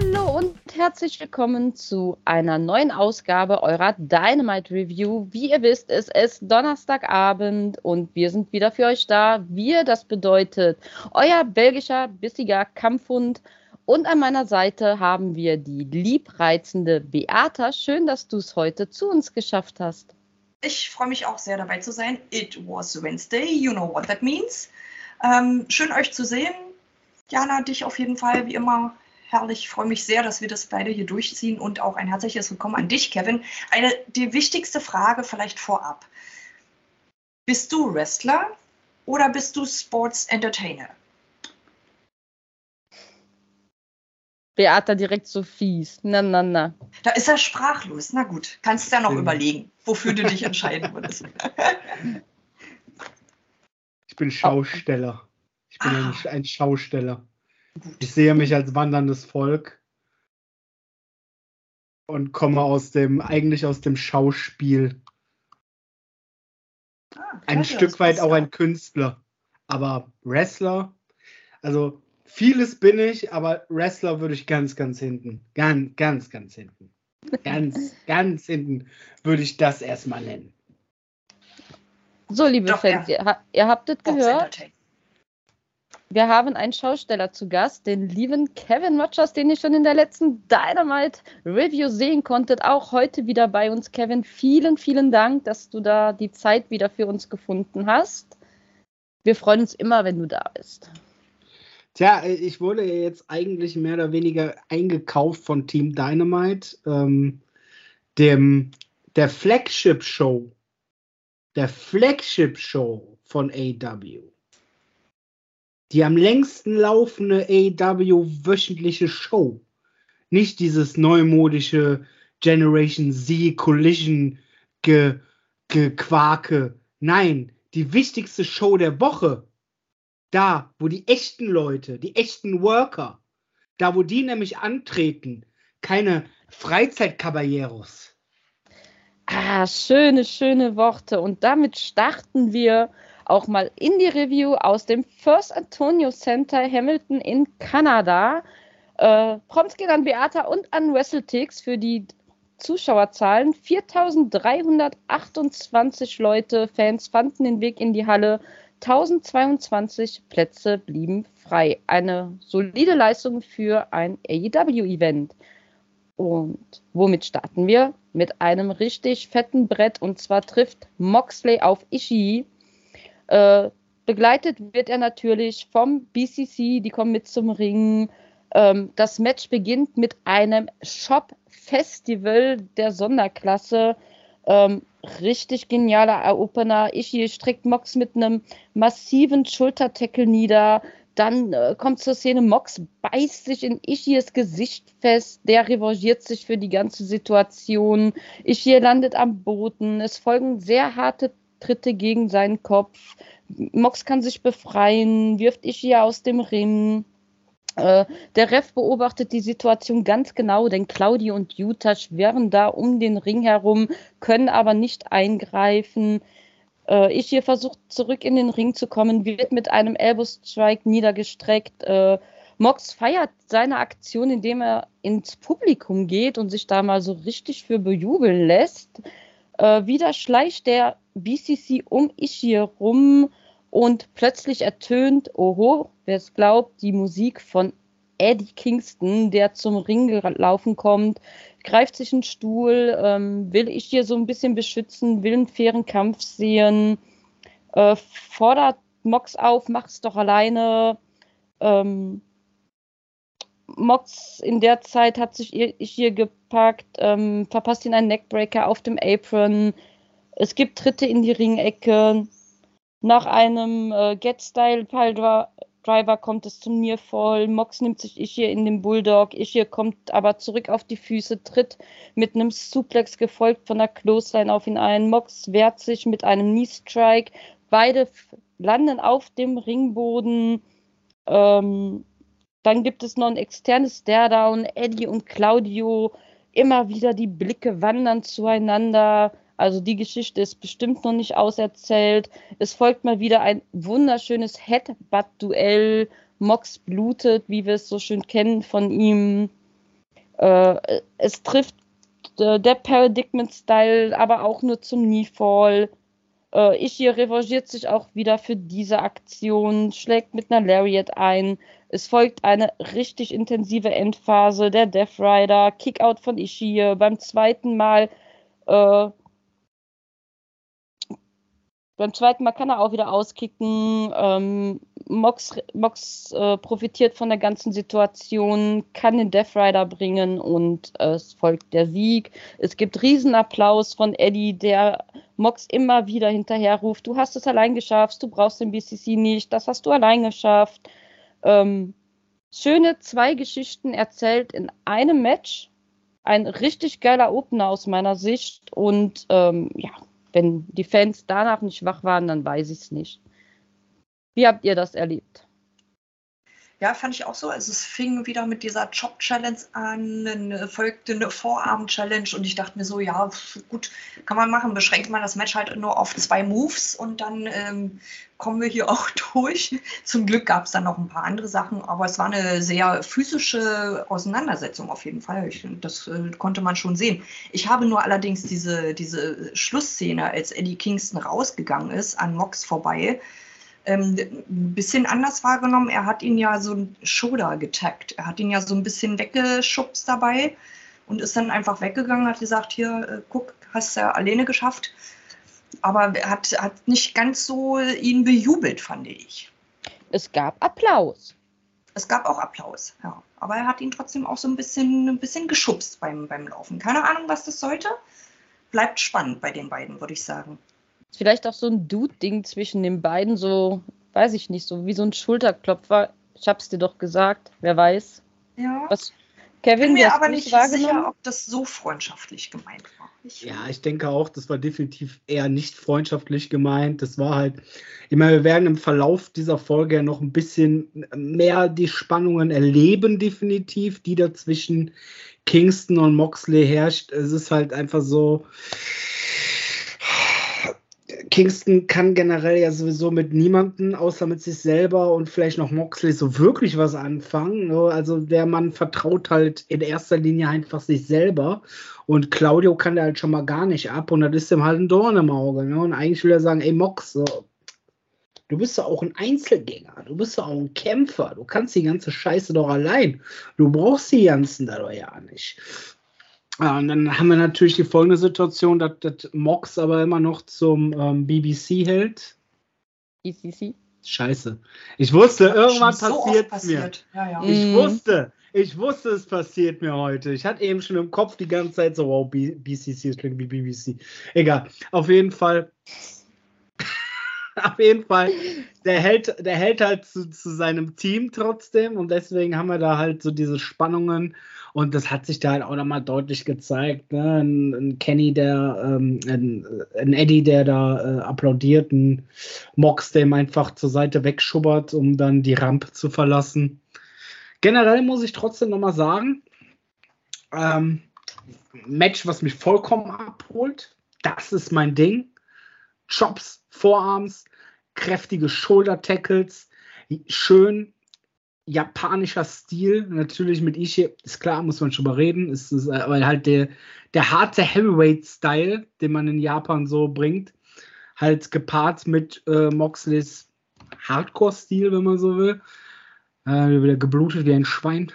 Hallo und herzlich willkommen zu einer neuen Ausgabe eurer Dynamite Review. Wie ihr wisst, ist es Donnerstagabend und wir sind wieder für euch da. Wir, das bedeutet euer belgischer, bissiger Kampfhund. Und an meiner Seite haben wir die liebreizende Beata. Schön, dass du es heute zu uns geschafft hast. Ich freue mich auch sehr dabei zu sein. It was Wednesday, you know what that means. Ähm, schön euch zu sehen. Jana, dich auf jeden Fall, wie immer, herrlich. Ich freue mich sehr, dass wir das beide hier durchziehen und auch ein herzliches Willkommen an dich, Kevin. Eine, die wichtigste Frage vielleicht vorab. Bist du Wrestler oder bist du Sports Entertainer? Beata direkt so fies. Na, na, na. Da ist er sprachlos. Na gut, kannst du ja noch ja. überlegen, wofür du dich entscheiden würdest. Ich bin Schausteller. Ich bin ah. ein, ein Schausteller. Ich sehe mich als wanderndes Volk und komme aus dem, eigentlich aus dem Schauspiel. Ah, ein Stück weit auch ein Künstler. Aber Wrestler, also vieles bin ich, aber Wrestler würde ich ganz, ganz hinten. Ganz, ganz, ganz hinten. Ganz, ganz hinten würde ich das erstmal nennen. So, liebe Doch, Fans, ja. ihr, ihr, habt es gehört. Wir haben einen Schausteller zu Gast, den lieben Kevin Rogers, den ihr schon in der letzten Dynamite Review sehen konntet. Auch heute wieder bei uns, Kevin. Vielen, vielen Dank, dass du da die Zeit wieder für uns gefunden hast. Wir freuen uns immer, wenn du da bist. Tja, ich wurde jetzt eigentlich mehr oder weniger eingekauft von Team Dynamite, ähm, dem, der Flagship-Show. Der Flagship-Show von AW die am längsten laufende AW wöchentliche Show. Nicht dieses neumodische Generation Z Collision Gequake. Nein, die wichtigste Show der Woche. Da, wo die echten Leute, die echten Worker, da, wo die nämlich antreten, keine Freizeitkaballeros. Ah, schöne, schöne Worte. Und damit starten wir auch mal in die Review aus dem First Antonio Center Hamilton in Kanada. Äh, Prompts gehen an Beata und an WrestleTix für die Zuschauerzahlen. 4328 Leute, Fans fanden den Weg in die Halle. 1022 Plätze blieben frei. Eine solide Leistung für ein AEW-Event. Und womit starten wir? Mit einem richtig fetten Brett. Und zwar trifft Moxley auf Ishii. Äh, begleitet wird er natürlich vom BCC, die kommen mit zum Ring. Ähm, das Match beginnt mit einem Shop-Festival der Sonderklasse. Ähm, richtig genialer Opener. Ishii streckt Mox mit einem massiven Schultertackle nieder. Dann äh, kommt zur Szene, Mox beißt sich in Ishies Gesicht fest. Der revanchiert sich für die ganze Situation. Ishii landet am Boden. Es folgen sehr harte Tritte gegen seinen Kopf. Mox kann sich befreien, wirft Ishii aus dem Ring. Äh, der Ref beobachtet die Situation ganz genau, denn Claudio und Jutta schwirren da um den Ring herum, können aber nicht eingreifen. Äh, Ishii versucht zurück in den Ring zu kommen, wird mit einem Elbow Strike niedergestreckt. Äh, Mox feiert seine Aktion, indem er ins Publikum geht und sich da mal so richtig für bejubeln lässt. Äh, wieder schleicht der BCC um Ishii rum und plötzlich ertönt, oho, wer es glaubt, die Musik von Eddie Kingston, der zum Ring gelaufen kommt, greift sich einen Stuhl, ähm, will ich hier so ein bisschen beschützen, will einen fairen Kampf sehen, äh, fordert Mox auf, mach es doch alleine. Ähm, Mox in der Zeit hat sich hier gepackt, ähm, verpasst ihn einen Neckbreaker auf dem Apron. Es gibt Tritte in die Ringecke. Nach einem äh, Get-Style-Pile-Driver kommt es zum voll. Mox nimmt sich ich hier in den Bulldog. Hier kommt aber zurück auf die Füße, tritt mit einem Suplex gefolgt von der Clothesline auf ihn ein. Mox wehrt sich mit einem Knee-Strike. Beide landen auf dem Ringboden. Ähm, Dann gibt es noch ein externes Stairdown. Eddie und Claudio immer wieder die Blicke wandern zueinander. Also die Geschichte ist bestimmt noch nicht auserzählt. Es folgt mal wieder ein wunderschönes Headbutt-Duell. Mox blutet, wie wir es so schön kennen von ihm. Äh, es trifft äh, der Paradigmen-Style, aber auch nur zum Kneefall. Äh, Ishii revanchiert sich auch wieder für diese Aktion, schlägt mit einer Lariat ein. Es folgt eine richtig intensive Endphase. Der Death Rider, Kickout von Ishii. Beim zweiten Mal äh, beim zweiten Mal kann er auch wieder auskicken. Ähm, Mox, Mox äh, profitiert von der ganzen Situation, kann den Death Rider bringen und äh, es folgt der Sieg. Es gibt Riesenapplaus von Eddie, der Mox immer wieder hinterher ruft: Du hast es allein geschafft, du brauchst den BCC nicht, das hast du allein geschafft. Ähm, schöne zwei Geschichten erzählt in einem Match. Ein richtig geiler Opener aus meiner Sicht und ähm, ja, wenn die Fans danach nicht wach waren, dann weiß ich es nicht. Wie habt ihr das erlebt? Ja, fand ich auch so. Also es fing wieder mit dieser Chop-Challenge an, dann folgte eine Vorarm-Challenge und ich dachte mir so, ja, gut, kann man machen. Beschränkt man das Match halt nur auf zwei Moves und dann ähm, kommen wir hier auch durch. Zum Glück gab es dann noch ein paar andere Sachen, aber es war eine sehr physische Auseinandersetzung auf jeden Fall. Ich, das äh, konnte man schon sehen. Ich habe nur allerdings diese, diese Schlussszene, als Eddie Kingston rausgegangen ist, an Mox vorbei, ähm, ein bisschen anders wahrgenommen. Er hat ihn ja so ein Shoulder getaggt. Er hat ihn ja so ein bisschen weggeschubst dabei und ist dann einfach weggegangen, hat gesagt, hier, äh, guck, hast du ja alleine geschafft. Aber er hat, hat nicht ganz so ihn bejubelt, fand ich. Es gab Applaus. Es gab auch Applaus, ja. Aber er hat ihn trotzdem auch so ein bisschen, ein bisschen geschubst beim, beim Laufen. Keine Ahnung, was das sollte. Bleibt spannend bei den beiden, würde ich sagen. Vielleicht auch so ein Dude-Ding zwischen den beiden, so, weiß ich nicht, so wie so ein Schulterklopfer. Ich hab's dir doch gesagt, wer weiß. Ja. Was, Kevin, ich bin mir aber nicht sicher, ob das so freundschaftlich gemeint war. Ich ja, ich denke auch, das war definitiv eher nicht freundschaftlich gemeint. Das war halt, ich meine, wir werden im Verlauf dieser Folge ja noch ein bisschen mehr die Spannungen erleben, definitiv, die da zwischen Kingston und Moxley herrscht. Es ist halt einfach so, Kingston kann generell ja sowieso mit niemandem, außer mit sich selber und vielleicht noch Moxley, so wirklich was anfangen. Ne? Also der Mann vertraut halt in erster Linie einfach sich selber. Und Claudio kann der halt schon mal gar nicht ab und das ist ihm halt ein Dorn im Auge. Ne? Und eigentlich will er sagen, ey Mox, du bist doch auch ein Einzelgänger, du bist doch auch ein Kämpfer, du kannst die ganze Scheiße doch allein. Du brauchst die ganzen da doch ja nicht. Ja, und dann haben wir natürlich die folgende Situation, dass, dass Mox aber immer noch zum ähm, BBC hält. ECC? Scheiße. Ich wusste, irgendwann so passiert es mir. Ja, ja. Ich mm. wusste, ich wusste, es passiert mir heute. Ich hatte eben schon im Kopf die ganze Zeit so, wow, B BCC, es klingt wie BBC. Egal. Auf jeden Fall. auf jeden Fall. Der hält, der hält halt zu, zu seinem Team trotzdem und deswegen haben wir da halt so diese Spannungen und das hat sich da halt auch nochmal deutlich gezeigt. Ne? Ein, ein, Kenny, der, ähm, ein, ein, Eddie, der da äh, applaudiert, ein Mox, der ihm einfach zur Seite wegschubbert, um dann die Rampe zu verlassen. Generell muss ich trotzdem nochmal sagen, ähm, Match, was mich vollkommen abholt, das ist mein Ding. Chops, Vorarms, kräftige Shoulder-Tackles, schön japanischer Stil, natürlich mit Ishii, ist klar, muss man schon mal reden, ist, ist aber halt der, der harte Heavyweight-Style, den man in Japan so bringt, halt gepaart mit äh, Moxleys Hardcore-Stil, wenn man so will. Äh, wieder geblutet wie ein Schwein.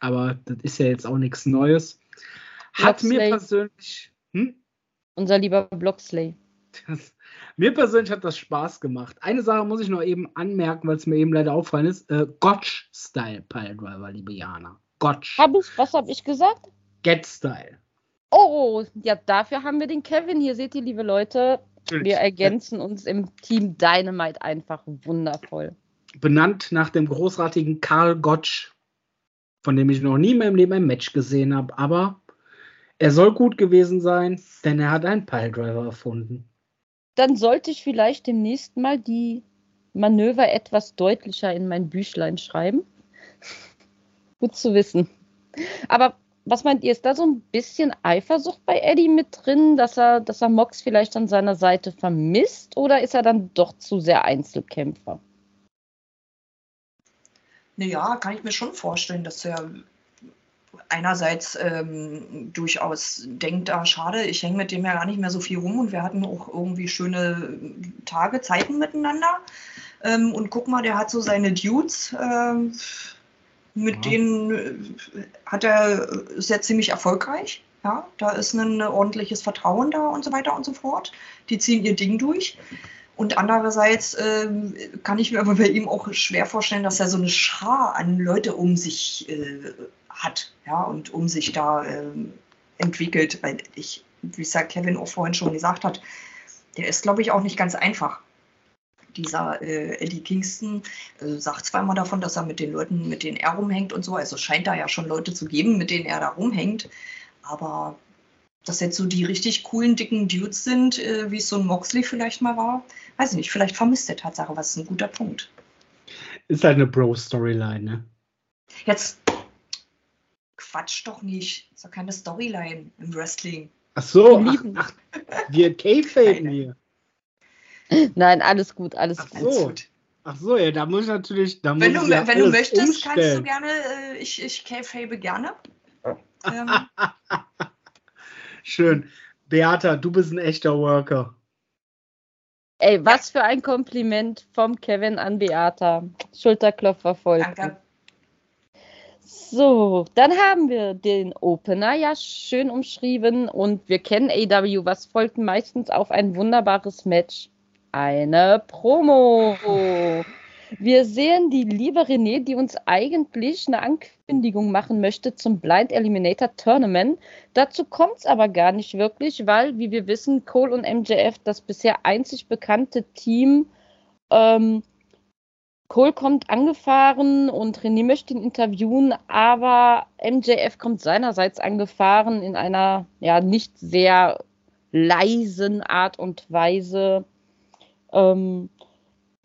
Aber das ist ja jetzt auch nichts Neues. Hat Blocksley. mir persönlich. Hm? Unser lieber Blocksley. Das, mir persönlich hat das Spaß gemacht. Eine Sache muss ich noch eben anmerken, weil es mir eben leider auffallen ist. Äh, Gotch-Style Piledriver, liebe Jana. Gotch. Hab ich, was habe ich gesagt? Get-Style. Oh, ja, dafür haben wir den Kevin. Hier seht ihr, liebe Leute, wir ergänzen uns im Team Dynamite einfach wundervoll. Benannt nach dem großartigen Karl Gotch, von dem ich noch nie in meinem Leben ein Match gesehen habe. Aber er soll gut gewesen sein, denn er hat einen Piledriver erfunden dann sollte ich vielleicht demnächst mal die Manöver etwas deutlicher in mein Büchlein schreiben. Gut zu wissen. Aber was meint ihr, ist da so ein bisschen Eifersucht bei Eddie mit drin, dass er, dass er Mox vielleicht an seiner Seite vermisst oder ist er dann doch zu sehr Einzelkämpfer? Naja, kann ich mir schon vorstellen, dass er einerseits ähm, durchaus denkt, ah, schade, ich hänge mit dem ja gar nicht mehr so viel rum und wir hatten auch irgendwie schöne Tage, Zeiten miteinander. Ähm, und guck mal, der hat so seine Dudes. Ähm, mit ja. denen äh, hat er, ist er ziemlich erfolgreich. Ja, da ist ein ordentliches Vertrauen da und so weiter und so fort. Die ziehen ihr Ding durch. Und andererseits äh, kann ich mir aber bei ihm auch schwer vorstellen, dass er so eine Schar an Leute um sich äh, hat, ja, und um sich da äh, entwickelt. Weil ich, wie es ja Kevin auch vorhin schon gesagt hat, der ist, glaube ich, auch nicht ganz einfach dieser äh, Eddie Kingston äh, sagt immer davon, dass er mit den Leuten, mit denen er rumhängt und so, also scheint da ja schon Leute zu geben, mit denen er da rumhängt, aber dass jetzt so die richtig coolen, dicken Dudes sind, äh, wie es so ein Moxley vielleicht mal war, weiß ich nicht, vielleicht vermisst der Tatsache, was ist ein guter Punkt. Ist halt eine Bro-Storyline, ne? Jetzt Quatsch doch nicht. Ist doch keine Storyline im Wrestling. Ach so, ach, ach, wir K-Faden hier. Nein, alles gut, alles Ach so. gut. Ach so, ja, da muss ich natürlich. Da wenn du, ja wenn du möchtest, umstellen. kannst du gerne, äh, ich, ich käfe gerne. Ähm. Schön. Beata, du bist ein echter Worker. Ey, was für ein Kompliment vom Kevin an Beata. Schulterklopfer voll. Danke. So, dann haben wir den Opener ja schön umschrieben und wir kennen AW. Was folgt meistens auf ein wunderbares Match? eine Promo. Wir sehen die liebe René, die uns eigentlich eine Ankündigung machen möchte zum Blind Eliminator Tournament. Dazu kommt es aber gar nicht wirklich, weil, wie wir wissen, Cole und MJF das bisher einzig bekannte Team. Ähm, Cole kommt angefahren und René möchte ihn interviewen, aber MJF kommt seinerseits angefahren in einer ja nicht sehr leisen Art und Weise ähm,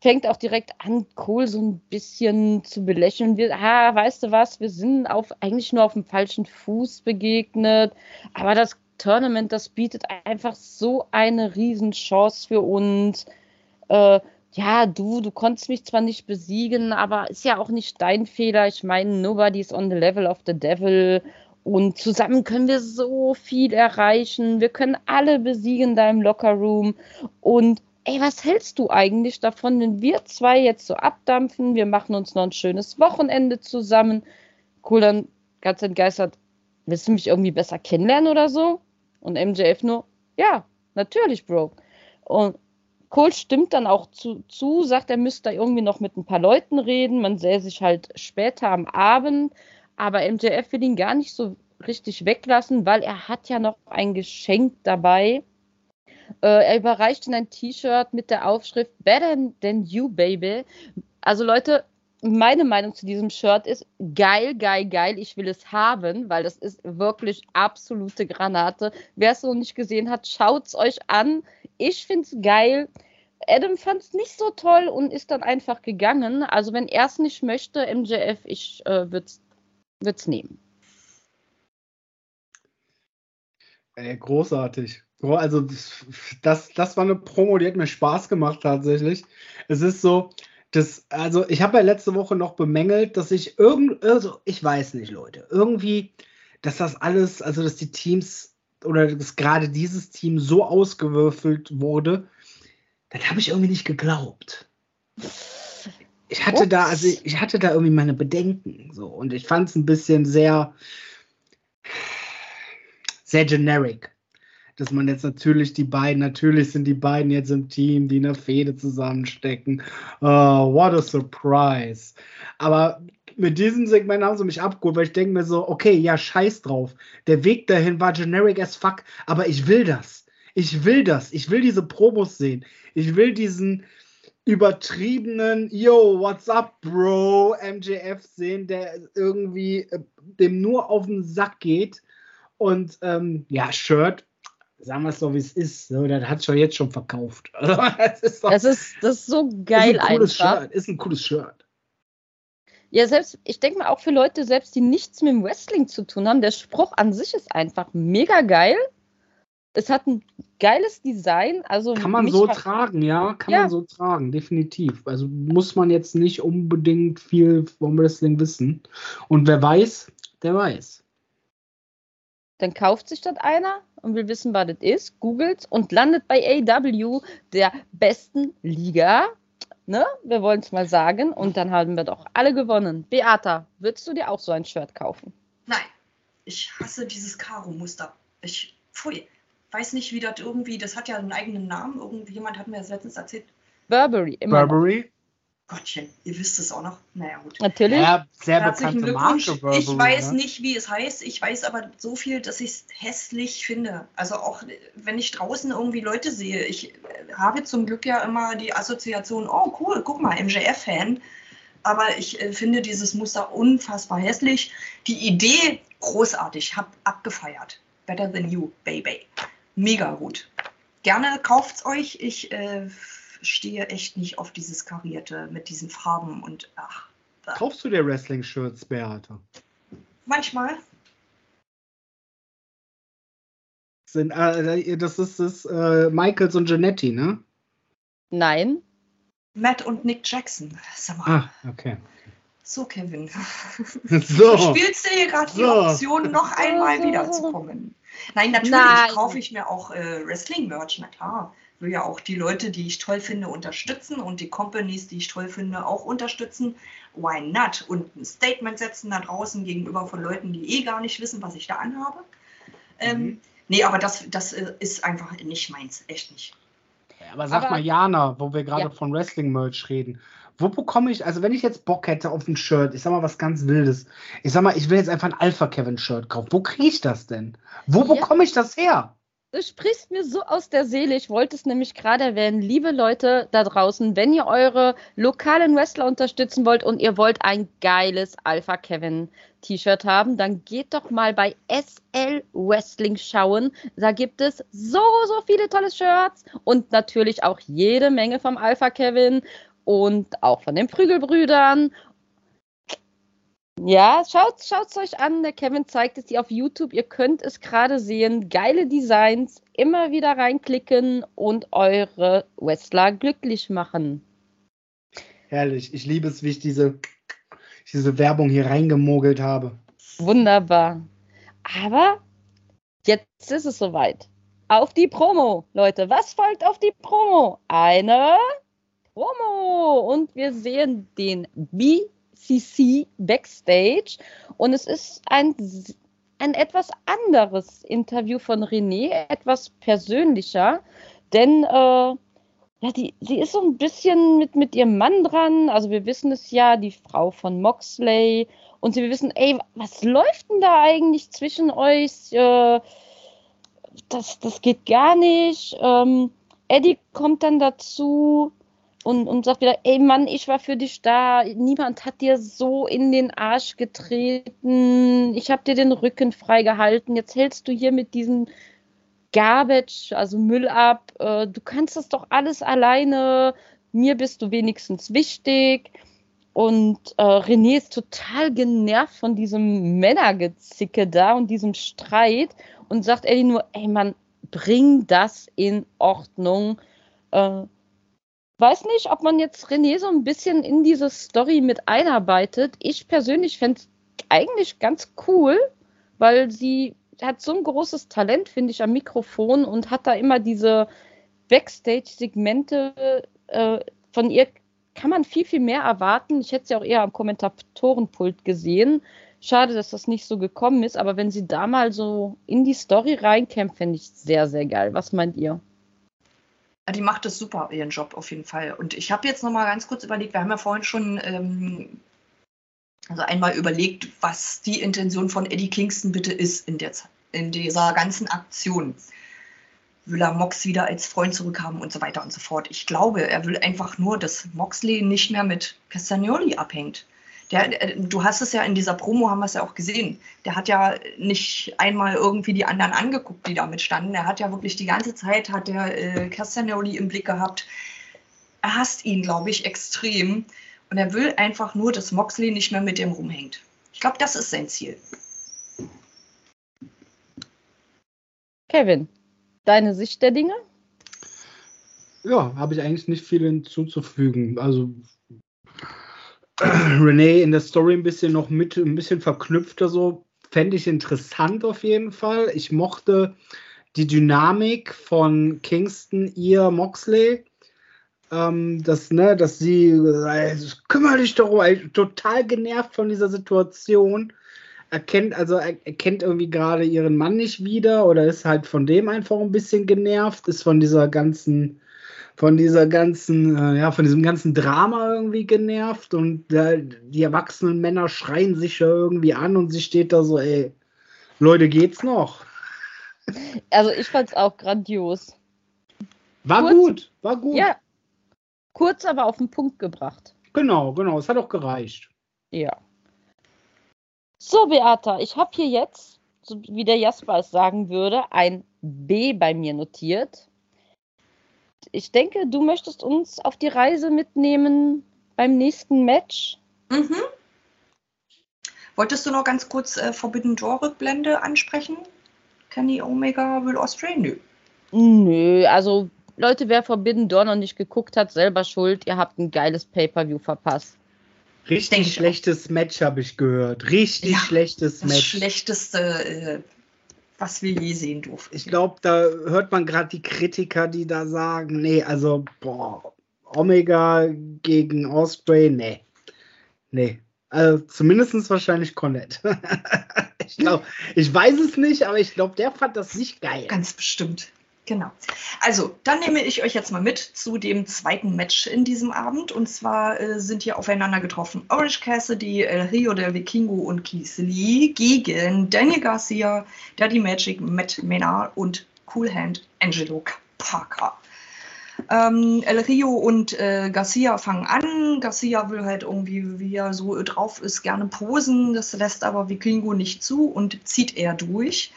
fängt auch direkt an, Kohl so ein bisschen zu belächeln. Wir, ah, weißt du was, wir sind auf, eigentlich nur auf dem falschen Fuß begegnet, aber das Tournament, das bietet einfach so eine Riesenchance für uns. Äh, ja, du, du konntest mich zwar nicht besiegen, aber ist ja auch nicht dein Fehler. Ich meine, nobody's on the level of the devil. Und zusammen können wir so viel erreichen. Wir können alle besiegen da im Lockerroom. Und ey, was hältst du eigentlich davon, wenn wir zwei jetzt so abdampfen, wir machen uns noch ein schönes Wochenende zusammen. Cool, dann ganz entgeistert, willst du mich irgendwie besser kennenlernen oder so? Und MJF nur, ja, natürlich, Bro. Und Cole stimmt dann auch zu, zu, sagt, er müsste da irgendwie noch mit ein paar Leuten reden. Man sähe sich halt später am Abend. Aber MJF will ihn gar nicht so richtig weglassen, weil er hat ja noch ein Geschenk dabei. Äh, er überreicht ihnen ein T-Shirt mit der Aufschrift Better Than You, Baby. Also Leute, meine Meinung zu diesem Shirt ist geil, geil, geil. Ich will es haben, weil das ist wirklich absolute Granate. Wer es noch nicht gesehen hat, schaut es euch an. Ich finde es geil. Adam fand es nicht so toll und ist dann einfach gegangen. Also wenn er es nicht möchte, MJF, ich äh, würde es nehmen. Ey, großartig. Also das, das war eine Promo, die hat mir Spaß gemacht tatsächlich. Es ist so, das, also ich habe ja letzte Woche noch bemängelt, dass ich irgend, also ich weiß nicht, Leute, irgendwie, dass das alles, also dass die Teams oder dass gerade dieses Team so ausgewürfelt wurde, das habe ich irgendwie nicht geglaubt. Ich hatte Ups. da, also ich hatte da irgendwie meine Bedenken so und ich fand es ein bisschen sehr, sehr generic dass man jetzt natürlich die beiden, natürlich sind die beiden jetzt im Team, die in der Fehde zusammenstecken. Oh, what a surprise. Aber mit diesem Segment haben sie mich abgeholt, weil ich denke mir so, okay, ja, scheiß drauf. Der Weg dahin war generic as fuck, aber ich will das. Ich will das. Ich will diese Promos sehen. Ich will diesen übertriebenen, yo, what's up, Bro, MJF sehen, der irgendwie äh, dem nur auf den Sack geht. Und ähm, ja, Shirt sagen wir es so, wie es ist. So, das hat schon jetzt schon verkauft. das, ist doch, das, ist, das ist so geil ist ein cooles einfach. Shirt, ist ein cooles Shirt. Ja, selbst, ich denke mal auch für Leute selbst, die nichts mit dem Wrestling zu tun haben, der Spruch an sich ist einfach mega geil. Es hat ein geiles Design. Also kann man so tragen, ja, kann ja. man so tragen, definitiv. Also muss man jetzt nicht unbedingt viel vom Wrestling wissen. Und wer weiß, der weiß. Dann kauft sich das einer und will wissen, was das ist, googelt und landet bei AW, der besten Liga. Ne? Wir wollen es mal sagen. Und dann haben wir doch alle gewonnen. Beata, würdest du dir auch so ein Shirt kaufen? Nein. Ich hasse dieses Karo-Muster. Ich, pfui weiß nicht, wie das irgendwie, das hat ja einen eigenen Namen. Irgendjemand hat mir das letztens erzählt. Burberry, immer. Burberry? Gottchen, ihr wisst es auch noch. Naja, gut. Natürlich. Ja, sehr bekannte Marke. Burberry, ich weiß ne? nicht, wie es heißt. Ich weiß aber so viel, dass ich es hässlich finde. Also auch wenn ich draußen irgendwie Leute sehe. Ich habe zum Glück ja immer die Assoziation, oh cool, guck mal, MJF-Fan. Aber ich äh, finde dieses Muster unfassbar hässlich. Die Idee großartig, hab abgefeiert. Better than you, baby mega gut. Gerne kauft's euch. Ich äh, stehe echt nicht auf dieses Karierte mit diesen Farben und ach. Da. Kaufst du dir Wrestling-Shirts, Beate? Manchmal. Sind, äh, das ist das äh, Michaels und Janetti, ne? Nein. Matt und Nick Jackson. Sag mal. Ah, okay. So, Kevin. So. Du spielst dir hier gerade so. die Option, noch einmal wiederzukommen. Nein, natürlich Nein. kaufe ich mir auch äh, Wrestling-Merch, na klar. Will ja auch die Leute, die ich toll finde, unterstützen und die Companies, die ich toll finde, auch unterstützen. Why not? Und ein Statement setzen da draußen gegenüber von Leuten, die eh gar nicht wissen, was ich da anhabe. Ähm, mhm. Nee, aber das, das äh, ist einfach nicht meins, echt nicht. Aber sag aber, mal, Jana, wo wir gerade ja. von Wrestling-Merch reden, wo bekomme ich, also wenn ich jetzt Bock hätte auf ein Shirt, ich sag mal was ganz Wildes, ich sag mal, ich will jetzt einfach ein Alpha Kevin Shirt kaufen. Wo kriege ich das denn? Wo ja. bekomme ich das her? Du sprichst mir so aus der Seele. Ich wollte es nämlich gerade erwähnen. Liebe Leute da draußen, wenn ihr eure lokalen Wrestler unterstützen wollt und ihr wollt ein geiles Alpha Kevin T-Shirt haben, dann geht doch mal bei SL Wrestling schauen. Da gibt es so, so viele tolle Shirts und natürlich auch jede Menge vom Alpha Kevin und auch von den Prügelbrüdern. Ja, schaut es euch an. Der Kevin zeigt es dir auf YouTube. Ihr könnt es gerade sehen. Geile Designs. Immer wieder reinklicken und eure Wrestler glücklich machen. Herrlich. Ich liebe es, wie ich diese, diese Werbung hier reingemogelt habe. Wunderbar. Aber jetzt ist es soweit. Auf die Promo, Leute. Was folgt auf die Promo? Eine Promo und wir sehen den BCC Backstage. Und es ist ein, ein etwas anderes Interview von René, etwas persönlicher, denn äh, ja, die, sie ist so ein bisschen mit, mit ihrem Mann dran, also wir wissen es ja, die Frau von Moxley. Und sie wissen, ey, was läuft denn da eigentlich zwischen euch? Äh, das, das geht gar nicht. Ähm, Eddie kommt dann dazu und, und sagt wieder, ey Mann, ich war für dich da, niemand hat dir so in den Arsch getreten, ich habe dir den Rücken freigehalten, jetzt hältst du hier mit diesem Garbage, also Müll ab, äh, du kannst das doch alles alleine, mir bist du wenigstens wichtig. Und äh, René ist total genervt von diesem Männergezicke da und diesem Streit und sagt Eddie nur, ey Mann, bring das in Ordnung. Äh, weiß nicht, ob man jetzt René so ein bisschen in diese Story mit einarbeitet. Ich persönlich fände es eigentlich ganz cool, weil sie hat so ein großes Talent, finde ich, am Mikrofon und hat da immer diese Backstage-Segmente. Äh, von ihr kann man viel, viel mehr erwarten. Ich hätte sie auch eher am Kommentatorenpult gesehen. Schade, dass das nicht so gekommen ist, aber wenn sie da mal so in die Story reinkämpft, fände ich sehr, sehr geil. Was meint ihr? Die macht es super, ihren Job auf jeden Fall. Und ich habe jetzt noch mal ganz kurz überlegt, wir haben ja vorhin schon ähm, also einmal überlegt, was die Intention von Eddie Kingston bitte ist in, der, in dieser ganzen Aktion. Will er Mox wieder als Freund zurückhaben und so weiter und so fort. Ich glaube, er will einfach nur, dass Moxley nicht mehr mit Castagnoli abhängt. Der, äh, du hast es ja in dieser Promo, haben wir es ja auch gesehen. Der hat ja nicht einmal irgendwie die anderen angeguckt, die damit standen. Er hat ja wirklich die ganze Zeit, hat der äh, Castagnoli im Blick gehabt. Er hasst ihn, glaube ich, extrem. Und er will einfach nur, dass Moxley nicht mehr mit ihm rumhängt. Ich glaube, das ist sein Ziel. Kevin, deine Sicht der Dinge? Ja, habe ich eigentlich nicht viel hinzuzufügen. Also Renee in der Story ein bisschen noch mit, ein bisschen verknüpfter so, fände ich interessant auf jeden Fall. Ich mochte die Dynamik von Kingston, ihr Moxley. Ähm, dass, ne, dass sie, äh, kümmere dich darum, total genervt von dieser Situation. Erkennt, also er, erkennt irgendwie gerade ihren Mann nicht wieder oder ist halt von dem einfach ein bisschen genervt, ist von dieser ganzen von dieser ganzen, äh, ja, von diesem ganzen Drama irgendwie genervt und äh, die erwachsenen Männer schreien sich ja irgendwie an und sie steht da so, ey, Leute, geht's noch? Also ich fand's auch grandios. War kurz, gut, war gut. Ja, kurz, aber auf den Punkt gebracht. Genau, genau, es hat auch gereicht. Ja. So, Beata, ich habe hier jetzt, so wie der Jasper es sagen würde, ein B bei mir notiert ich denke, du möchtest uns auf die Reise mitnehmen beim nächsten Match. Mhm. Wolltest du noch ganz kurz äh, Forbidden Door Rückblende ansprechen? Kenny Omega will Australia? Nö. Nö, also Leute, wer Forbidden Door noch nicht geguckt hat, selber schuld. Ihr habt ein geiles Pay-Per-View verpasst. Richtig schlechtes Match habe ich gehört. Richtig ja, schlechtes das Match. Das schlechteste äh, was wir je sehen durften. Ich glaube, da hört man gerade die Kritiker, die da sagen, nee, also, boah, Omega gegen Osprey, nee. Nee. Also zumindest wahrscheinlich Colette. ich glaube, ich weiß es nicht, aber ich glaube, der fand das nicht geil. Ganz bestimmt. Genau. Also, dann nehme ich euch jetzt mal mit zu dem zweiten Match in diesem Abend. Und zwar äh, sind hier aufeinander getroffen Orange Cassidy, El Rio del Vikingo und Keith Lee gegen Daniel Garcia, Daddy Magic, Matt Menard und Cool Hand Angelo Parker. Ähm, El Rio und äh, Garcia fangen an. Garcia will halt irgendwie, wie er so drauf ist, gerne posen. Das lässt aber Vikingo nicht zu und zieht er durch.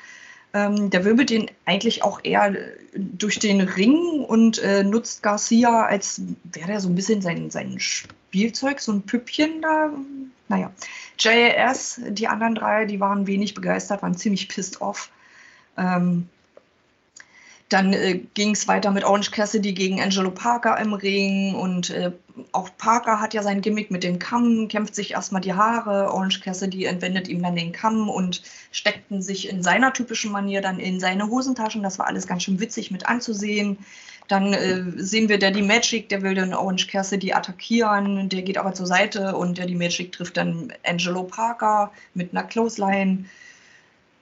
Ähm, der wirbelt den eigentlich auch eher durch den Ring und äh, nutzt Garcia als wäre der so ein bisschen sein, sein Spielzeug, so ein Püppchen da. Naja, JS, die anderen drei, die waren wenig begeistert, waren ziemlich pissed off. Ähm, dann äh, ging es weiter mit Orange Cassidy gegen Angelo Parker im Ring und äh, auch Parker hat ja sein Gimmick mit dem Kamm, kämpft sich erstmal die Haare. Orange Cassidy entwendet ihm dann den Kamm und steckten sich in seiner typischen Manier dann in seine Hosentaschen. Das war alles ganz schön witzig mit anzusehen. Dann äh, sehen wir Daddy Magic, der will dann Orange Cassidy attackieren, der geht aber zur Seite und Daddy Magic trifft dann Angelo Parker mit einer Clothesline.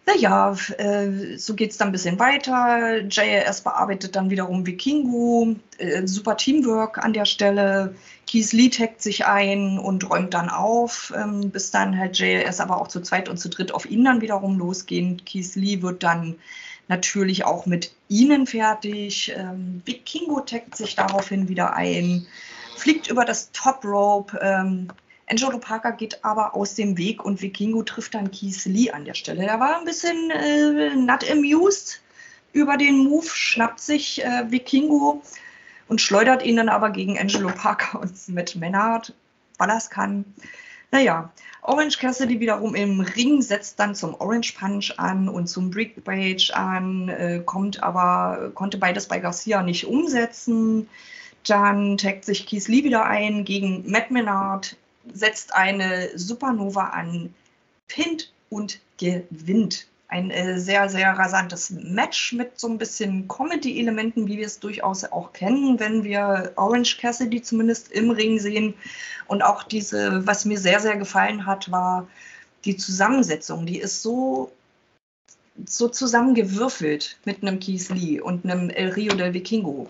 Naja, äh, so geht es dann ein bisschen weiter. JRS bearbeitet dann wiederum Vikingo. Äh, super Teamwork an der Stelle. Keith Lee taggt sich ein und räumt dann auf, ähm, bis dann halt JRS aber auch zu zweit und zu dritt auf ihn dann wiederum losgehen. Keith Lee wird dann natürlich auch mit ihnen fertig. Ähm, Vikingo taggt sich daraufhin wieder ein, fliegt über das Top Rope. Ähm, Angelo Parker geht aber aus dem Weg und Vikingo trifft dann Keith Lee an der Stelle. Der war ein bisschen äh, not amused über den Move, schnappt sich äh, Vikingo und schleudert ihn dann aber gegen Angelo Parker und mit Menard, weil er es kann. Naja, Orange Cassidy wiederum im Ring setzt dann zum Orange Punch an und zum Brick Page an, äh, kommt aber, konnte beides bei Garcia nicht umsetzen. Dann taggt sich Keith Lee wieder ein gegen Matt Menard setzt eine Supernova an, pinnt und gewinnt. Ein äh, sehr, sehr rasantes Match mit so ein bisschen Comedy-Elementen, wie wir es durchaus auch kennen, wenn wir Orange Cassidy zumindest im Ring sehen. Und auch diese, was mir sehr, sehr gefallen hat, war die Zusammensetzung. Die ist so so zusammengewürfelt mit einem Keith Lee und einem El Rio del Vikingo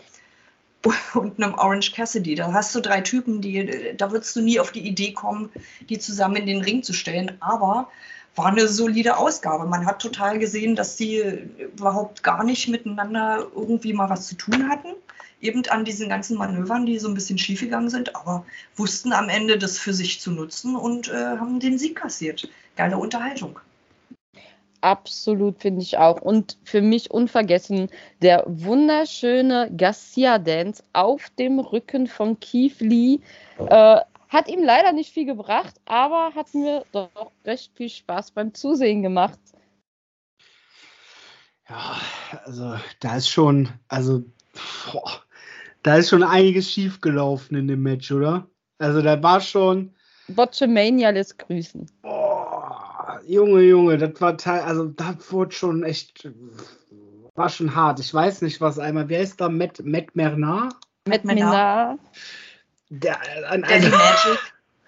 und einem Orange Cassidy. Da hast du drei Typen, die, da würdest du nie auf die Idee kommen, die zusammen in den Ring zu stellen. Aber war eine solide Ausgabe. Man hat total gesehen, dass die überhaupt gar nicht miteinander irgendwie mal was zu tun hatten. Eben an diesen ganzen Manövern, die so ein bisschen schiefgegangen sind, aber wussten am Ende das für sich zu nutzen und äh, haben den Sieg kassiert. Geile Unterhaltung. Absolut, finde ich auch. Und für mich unvergessen der wunderschöne Garcia-Dance auf dem Rücken von Keith Lee. Äh, Hat ihm leider nicht viel gebracht, aber hat mir doch recht viel Spaß beim Zusehen gemacht. Ja, also da ist schon, also boah, da ist schon einiges schiefgelaufen in dem Match, oder? Also da war schon. Botchamania lässt grüßen. Boah, Junge, Junge, das war Teil, also das wurde schon echt, war schon hart. Ich weiß nicht, was einmal, wer ist da? Matt, Matt Mernard? Matt Mernard. Der, an, einer,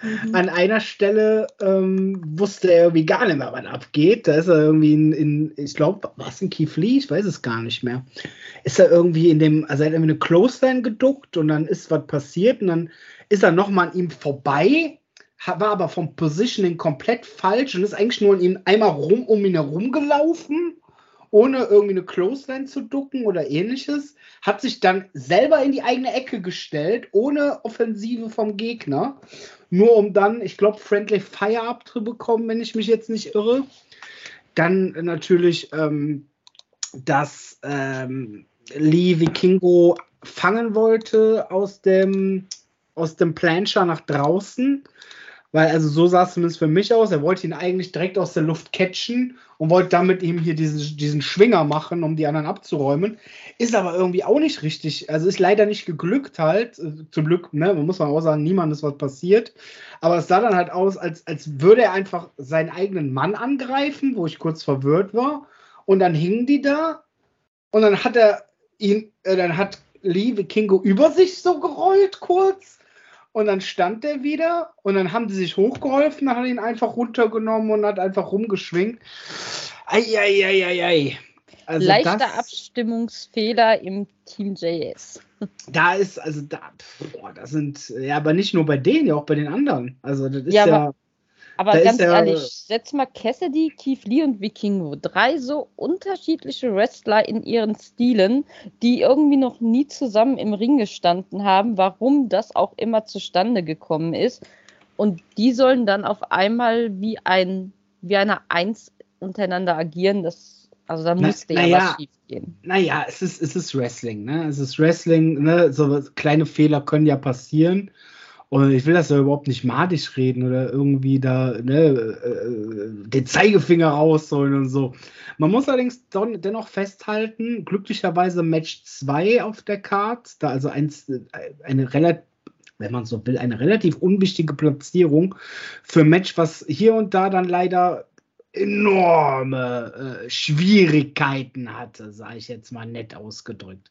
Mhm. an einer Stelle ähm, wusste er irgendwie gar nicht mehr, was abgeht. Da ist er irgendwie in, in ich glaube, war es in Keith Lee? Ich weiß es gar nicht mehr. Ist er irgendwie in dem, also er hat irgendwie eine Clothesline geduckt und dann ist was passiert und dann ist er nochmal an ihm vorbei, war aber vom Positioning komplett falsch und ist eigentlich nur ihm einmal rum um ihn herum gelaufen, ohne irgendwie eine Clothesline zu ducken oder ähnliches. Hat sich dann selber in die eigene Ecke gestellt, ohne Offensive vom Gegner. Nur um dann, ich glaube, Friendly Fire abzubekommen, wenn ich mich jetzt nicht irre. Dann natürlich, ähm, dass ähm, Lee Vikingo fangen wollte aus dem, aus dem Plancher nach draußen. Weil, also so sah es zumindest für mich aus. Er wollte ihn eigentlich direkt aus der Luft catchen und wollte damit ihm hier diesen, diesen Schwinger machen, um die anderen abzuräumen. Ist aber irgendwie auch nicht richtig. Also ist leider nicht geglückt halt. Äh, Zum Glück, ne, man muss man auch sagen, niemand ist was passiert. Aber es sah dann halt aus, als, als würde er einfach seinen eigenen Mann angreifen, wo ich kurz verwirrt war. Und dann hingen die da. Und dann hat er ihn, äh, dann hat Lee Vikingo über sich so gerollt kurz. Und dann stand der wieder und dann haben sie sich hochgeholfen, dann hat ihn einfach runtergenommen und hat einfach rumgeschwingt. Eieieiei. Also Leichter das, Abstimmungsfehler im Team JS. da ist, also da, boah, das sind, ja, aber nicht nur bei denen, ja auch bei den anderen. Also das ist Ja, ja, aber- Da ganz ehrlich, setz mal Cassidy, Keith Lee und Vikingo. Drei so unterschiedliche Wrestler in ihren Stilen, die irgendwie noch nie zusammen im Ring gestanden haben, warum das auch immer zustande gekommen ist. Und die sollen dann auf einmal wie ein, wie eine Eins untereinander agieren. Das, also da musste ja na ja. was schief gehen. naja, es ist, es ist Wrestling, ne? Es ist Wrestling, ne? So kleine Fehler können ja passieren. Und ich will das ja überhaupt nicht madig reden oder irgendwie da ne, äh, den Zeigefinger rausholen und so. Man muss allerdings don, dennoch festhalten, glücklicherweise Match 2 auf der Card, da also eins, äh, eine relativ, wenn man so will, eine relativ unwichtige Platzierung für ein Match, was hier und da dann leider enorme äh, Schwierigkeiten hatte, sage ich jetzt mal nett ausgedrückt.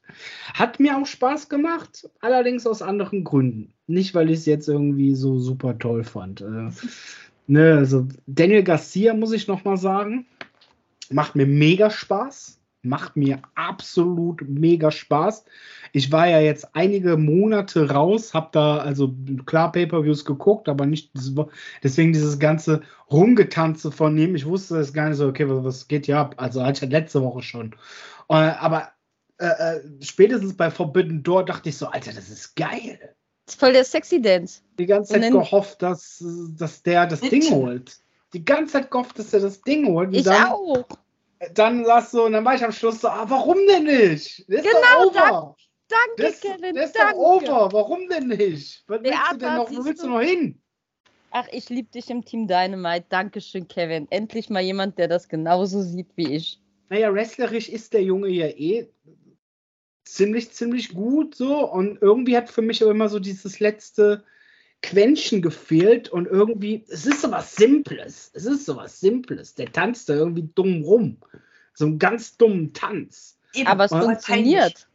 Hat mir auch Spaß gemacht, allerdings aus anderen Gründen. Nicht, weil ich es jetzt irgendwie so super toll fand. Äh, ne, also Daniel Garcia, muss ich noch mal sagen, macht mir mega Spaß. Macht mir absolut mega Spaß. Ich war ja jetzt einige Monate raus, habe da also klar Pay-per-Views geguckt, aber nicht deswegen dieses ganze Rumgetanze von ihm. Ich wusste es gar nicht so, okay, was, was geht hier ab? Also hatte ich ja letzte Woche schon. Äh, aber äh, äh, spätestens bei Forbidden Door dachte ich so, Alter, das ist geil. Das ist voll der Sexy Dance. Die ganze Zeit gehofft, dass, dass der das Ding holt. Die ganze Zeit gehofft, dass er das Ding holt. Ich dann, auch. Dann saß so, und dann war ich am Schluss so, ah, warum denn nicht? Ist Genau, doch over. Danke, Der ist, Kevin. der ist danke. doch over. Warum denn nicht? Was willst Theater, du denn noch, wo willst du du? noch hin? Ach, ich liebe dich im Team Dynamite. Dankeschön, Kevin. Endlich mal jemand, der das genauso sieht wie ich. Naja, wrestlerisch ist der Junge ja eh ziemlich, ziemlich gut so. Und irgendwie hat für mich auch immer so dieses letzte Quäntchen gefehlt. Und irgendwie, es ist so was Simples. Es ist so was Simples. Der tanzt da irgendwie dumm rum. So einen ganz dummen Tanz. Eben, Aber es funktioniert.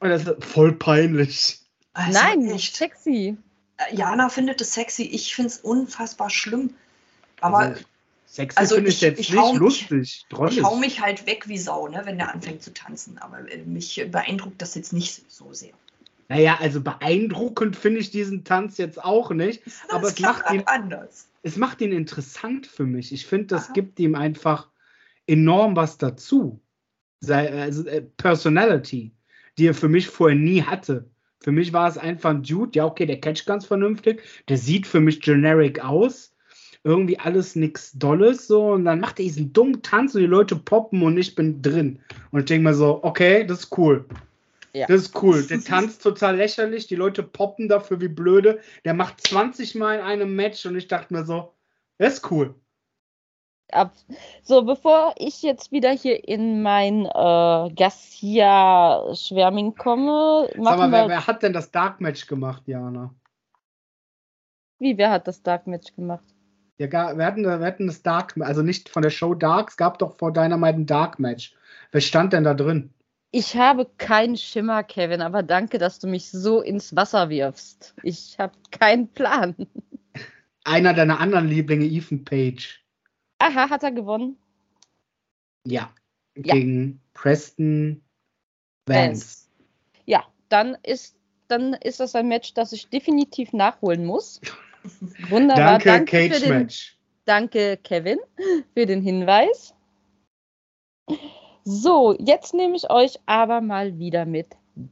Und das ist voll peinlich. Also Nein, echt. sexy. Äh, Jana findet es sexy, ich finde es unfassbar schlimm. Aber also, sexy also finde ich, ich- jetzt ich nicht lustig. Drollig. ich hau mich halt weg wie Sau, ne, wenn der anfängt zu tanzen. Aber äh, mich beeindruckt das jetzt nicht so sehr. Naja, also beeindruckend finde ich diesen Tanz jetzt auch nicht. Aber es macht ihn anders. es macht ihn interessant für mich. Ich finde, das Aha. gibt ihm einfach enorm was dazu. Also, äh, Personality, die er für mich vorher nie hatte. Für mich war es einfach ein Dude, ja, okay, der catcht ganz vernünftig, der sieht für mich generic aus. Irgendwie alles nichts Dolles, so, und dann macht er diesen dummen Tanz und die Leute poppen und ich bin drin. Und ich denke mir so, okay, das ist cool. Ja. Das ist cool. Der tanzt total lächerlich, die Leute poppen dafür wie blöde. Der macht 20 Mal in einem Match und ich dachte mir so, das ist cool. So, bevor ich jetzt wieder hier in mein äh, Garcia-Schwärming komme. Sag mal, wer, wer, hat denn das Dark Match gemacht, Jana? Wie, wer hat das Dark Match gemacht? Ja, wir hatten, wir hatten das Dark, also nicht von der Show Dark, es gab doch vor Dynamite ein Dark Match. Wer stand denn da drin? Ich habe keinen Schimmer, Kevin, aber danke, dass du mich so ins Wasser wirfst. Ich habe keinen Plan. Einer deiner anderen Lieblinge, Ethan Page. Aha, hat er gewonnen? Ja, gegen ja. Preston Vance. Ja, dann ist, dann ist das ein Match, das ich definitiv nachholen muss. Wunderbar. Danke, danke Cage den, Match. Danke, Kevin, für den Hinweis. So, jetzt nehme ich euch aber mal wieder mit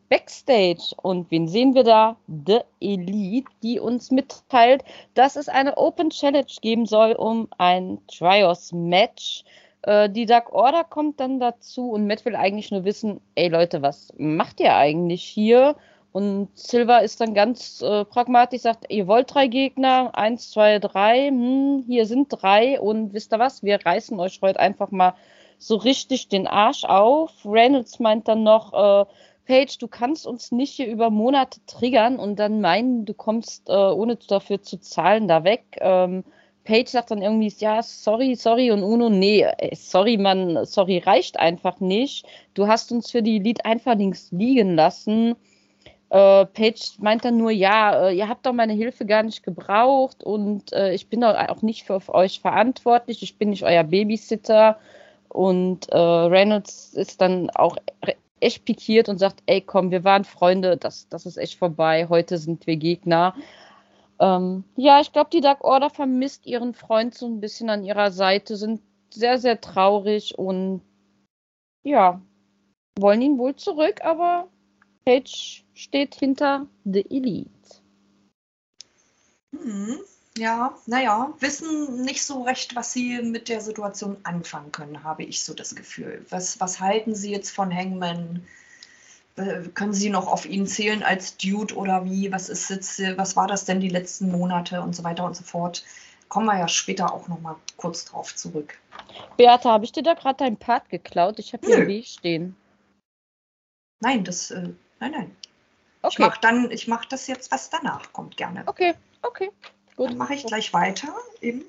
Backstage. Und wen sehen wir da? The Elite, die uns mitteilt, dass es eine Open Challenge geben soll um ein Trios-Match. Äh, die Dark Order kommt dann dazu und Matt will eigentlich nur wissen, ey Leute, was macht ihr eigentlich hier? Und Silver ist dann ganz äh, pragmatisch, sagt, ihr wollt drei Gegner, eins, zwei, drei, hm, hier sind drei und wisst ihr was, wir reißen euch heute einfach mal so richtig den Arsch auf. Reynolds meint dann noch, äh, Paige, du kannst uns nicht hier über Monate triggern und dann meinen, du kommst, äh, ohne dafür zu zahlen, da weg. Ähm, Paige sagt dann irgendwie, ja, sorry, sorry und Uno, nee, sorry, man, sorry, reicht einfach nicht. Du hast uns für die Lied einfach links liegen lassen. Äh, Paige meint dann nur, ja, äh, ihr habt doch meine Hilfe gar nicht gebraucht und äh, ich bin auch nicht für euch verantwortlich, ich bin nicht euer Babysitter. Und äh, Reynolds ist dann auch echt pikiert und sagt, ey komm, wir waren Freunde, das, das ist echt vorbei, heute sind wir Gegner. Ähm, ja, ich glaube, die Dark Order vermisst ihren Freund so ein bisschen an ihrer Seite, sind sehr, sehr traurig und ja, wollen ihn wohl zurück, aber Page steht hinter The Elite. Mhm. Ja, naja, wissen nicht so recht, was sie mit der Situation anfangen können, habe ich so das Gefühl. Was, was halten sie jetzt von Hangman? Äh, können sie noch auf ihn zählen als Dude oder wie? Was ist jetzt, was war das denn die letzten Monate und so weiter und so fort? Kommen wir ja später auch noch mal kurz drauf zurück. Beate, habe ich dir da gerade deinen Part geklaut? Ich habe hier W stehen. Nein, das, äh, nein, nein. Okay. Ich mache dann, ich mache das jetzt, was danach kommt, gerne. Okay, okay. Gut. Dann mache ich gleich weiter. Eben.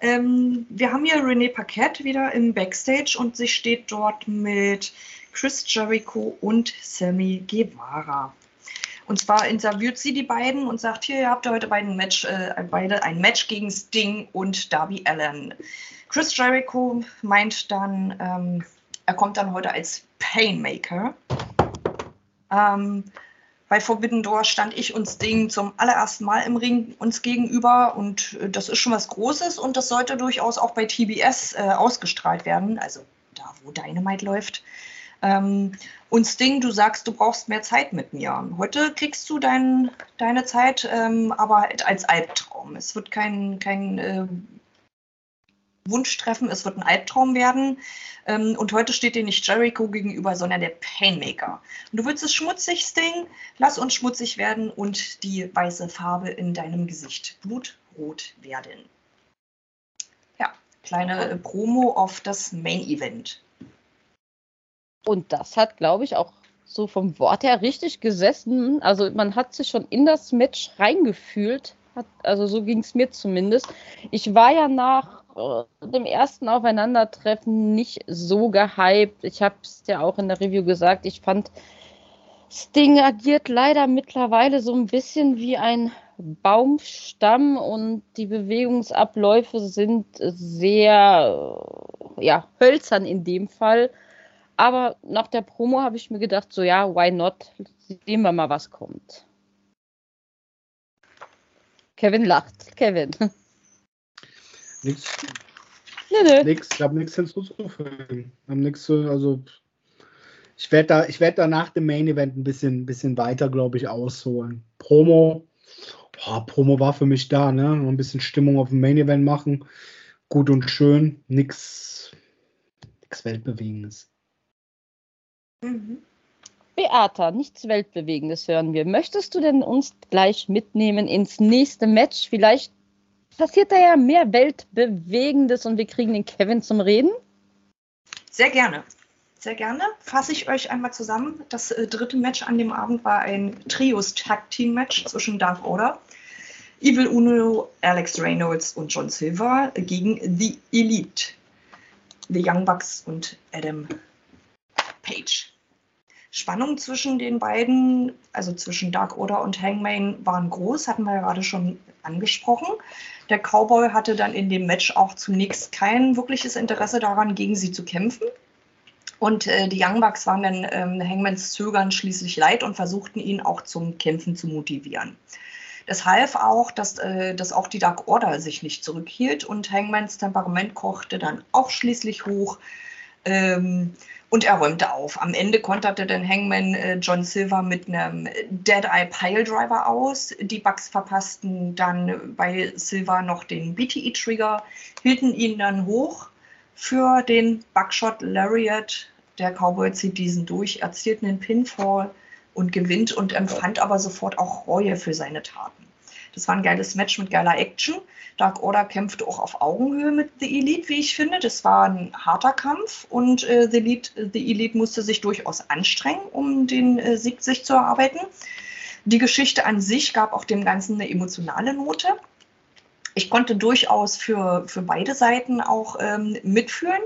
Ähm, wir haben hier René Paquette wieder im Backstage und sie steht dort mit Chris Jericho und Sammy Guevara. Und zwar interviewt sie die beiden und sagt, hier, ihr habt heute beiden Match, äh, beide ein Match gegen Sting und Darby Allen. Chris Jericho meint dann, ähm, er kommt dann heute als Painmaker. Ähm, bei Forbidden Door stand ich und Sting zum allerersten Mal im Ring uns gegenüber und äh, das ist schon was Großes und das sollte durchaus auch bei TBS äh, ausgestrahlt werden, also da, wo Dynamite läuft. Ähm, und Sting, du sagst, du brauchst mehr Zeit mit mir. Heute kriegst du dein, deine Zeit, ähm, aber als Albtraum. Es wird kein, kein äh, Wunschtreffen, es wird ein Albtraum werden. Ähm, und heute steht dir nicht Jericho gegenüber, sondern der Painmaker. Und du willst es schmutzig, Sting? Lass uns schmutzig werden und die weiße Farbe in deinem Gesicht blutrot werden. Ja, kleine äh, Promo auf das Main Event. Und das hat, glaube ich, auch so vom Wort her richtig gesessen. Also man hat sich schon in das Match reingefühlt. Hat, also so ging es mir zumindest. Ich war ja nach dem ersten Aufeinandertreffen nicht so gehypt. Ich habe es ja auch in der Review gesagt. Ich fand, Sting agiert leider mittlerweile so ein bisschen wie ein Baumstamm und die Bewegungsabläufe sind sehr ja, hölzern in dem Fall. Aber nach der Promo habe ich mir gedacht, so ja, why not? Sehen wir mal, was kommt. Kevin lacht. Kevin. Nix. Nee, nee. Nix, ich habe nichts hinzuzufügen. Hab nix, also ich werde da, ich da nach dem Main Event ein bisschen, bisschen weiter, glaube ich, ausholen. Promo, boah, Promo war für mich da, ne? Noch ein bisschen Stimmung auf dem Main Event machen. Gut und schön. Nix, nix Weltbewegendes. Mhm. Beata, nichts Weltbewegendes hören wir. Möchtest du denn uns gleich mitnehmen ins nächste Match? Vielleicht passiert da ja mehr Weltbewegendes und wir kriegen den Kevin zum Reden? Sehr gerne. Sehr gerne. Fasse ich euch einmal zusammen. Das äh, dritte Match an dem Abend war ein Trios Tag Team Match zwischen Dark Order, Evil Uno, Alex Reynolds und John Silver gegen The Elite, The Young Bucks und Adam Page. Spannung zwischen den beiden, also zwischen Dark Order und Hangman, waren groß, hatten wir ja gerade schon angesprochen. Der Cowboy hatte dann in dem Match auch zunächst kein wirkliches Interesse daran, gegen sie zu kämpfen. Und äh, die Young Bucks waren dann ähm, Hangmans Zögern schließlich leid und versuchten ihn auch zum Kämpfen zu motivieren. Das half auch, dass, äh, dass auch die Dark Order sich nicht zurückhielt und Hangmans Temperament kochte dann auch schließlich hoch. Ähm, und er räumte auf. Am Ende konterte dann Hangman äh, John Silver mit einem Dead Eye Pile Driver aus. Die Bugs verpassten dann bei Silver noch den BTE Trigger, hielten ihn dann hoch für den Buckshot Lariat. Der Cowboy zieht diesen durch, erzielt einen Pinfall und gewinnt und empfand aber sofort auch Reue für seine Taten. Das war ein geiles Match mit geiler Action. Dark Order kämpfte auch auf Augenhöhe mit The Elite, wie ich finde. Das war ein harter Kampf und äh, The, Elite, The Elite musste sich durchaus anstrengen, um den äh, Sieg sich zu erarbeiten. Die Geschichte an sich gab auch dem Ganzen eine emotionale Note. Ich konnte durchaus für, für beide Seiten auch ähm, mitfühlen.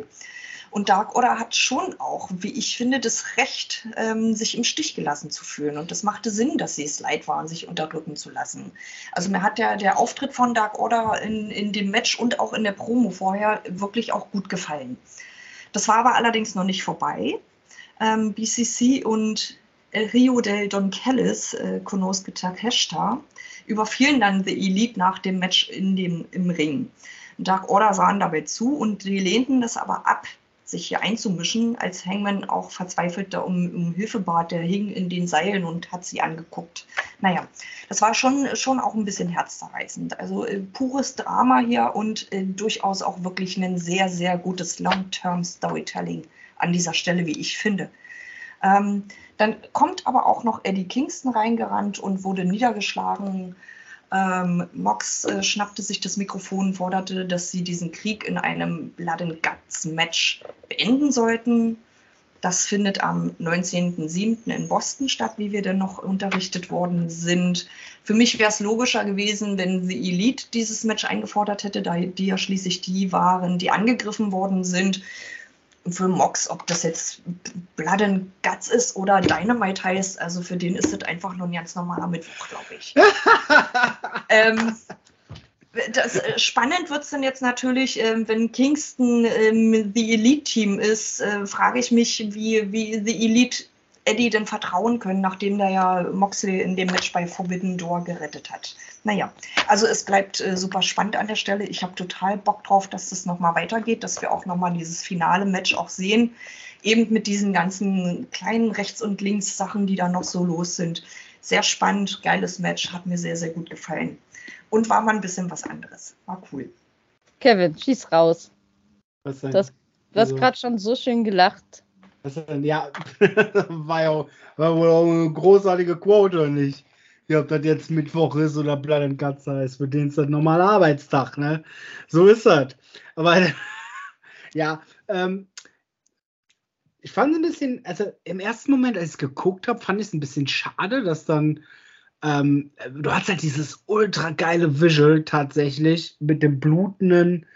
Und Dark Order hat schon auch, wie ich finde, das Recht, ähm, sich im Stich gelassen zu fühlen. Und das machte Sinn, dass sie es leid waren, sich unterdrücken zu lassen. Also mir hat der, der Auftritt von Dark Order in, in dem Match und auch in der Promo vorher wirklich auch gut gefallen. Das war aber allerdings noch nicht vorbei. Ähm, BCC und El Rio del Don Kellis, äh, Konosuke Takeshita, überfielen dann The Elite nach dem Match in dem, im Ring. Dark Order sahen dabei zu und die lehnten das aber ab, sich hier einzumischen, als Hangman auch verzweifelt da um, um Hilfe bat. Der hing in den Seilen und hat sie angeguckt. Naja, das war schon, schon auch ein bisschen herzzerreißend. Also äh, pures Drama hier und äh, durchaus auch wirklich ein sehr, sehr gutes Long-Term-Storytelling an dieser Stelle, wie ich finde. Ähm, dann kommt aber auch noch Eddie Kingston reingerannt und wurde niedergeschlagen. Ähm, Mox äh, schnappte sich das Mikrofon, forderte, dass sie diesen Krieg in einem Blood and Guts Match beenden sollten. Das findet am 19.07. in Boston statt, wie wir denn noch unterrichtet worden sind. Für mich wäre es logischer gewesen, wenn The Elite dieses Match eingefordert hätte, da die ja schließlich die waren, die angegriffen worden sind für Mox, ob das jetzt Blood and Guts ist oder Dynamite heißt, also für den ist das einfach nur ein ganz normaler Mittwoch, glaube ich. ähm, das, äh, spannend wird es dann jetzt natürlich, äh, wenn Kingston ähm, The Elite Team ist, äh, frage ich mich, wie, wie The Elite Eddie denn vertrauen können, nachdem der ja Moxley in dem Match bei Forbidden Door gerettet hat. Naja, also es bleibt äh, super spannend an der Stelle. Ich habe total Bock drauf, dass das nochmal weitergeht, dass wir auch nochmal dieses finale Match auch sehen. Eben mit diesen ganzen kleinen Rechts- und Links-Sachen, die da noch so los sind. Sehr spannend, geiles Match, hat mir sehr, sehr gut gefallen. Und war mal ein bisschen was anderes. War cool. Kevin, schieß raus. Was denn? Du hast, du hast Also- gerade schon so schön gelacht. Ja, war ja war wohl auch eine großartige Quote, oder nicht? Ja, ob das jetzt Mittwoch ist oder Blood and Guts heißt, für den ist das normaler Arbeitstag, ne? So ist das. Aber ja, ähm, ich fand es ein bisschen, also im ersten Moment, als ich es geguckt habe, fand ich es ein bisschen schade, dass dann, ähm, du hast halt dieses ultra geile Visual tatsächlich mit dem blutenden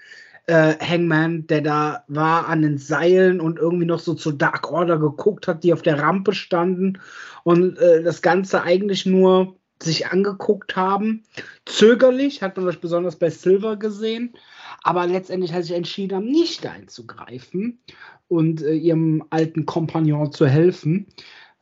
äh, Hangman, der da war an den Seilen und irgendwie noch so zur Dark Order geguckt hat, die auf der Rampe standen und äh, das Ganze eigentlich nur sich angeguckt haben. Zögerlich hat man das besonders bei Silver gesehen, aber letztendlich hat sich entschieden, nicht einzugreifen und äh, ihrem alten Kompagnon zu helfen.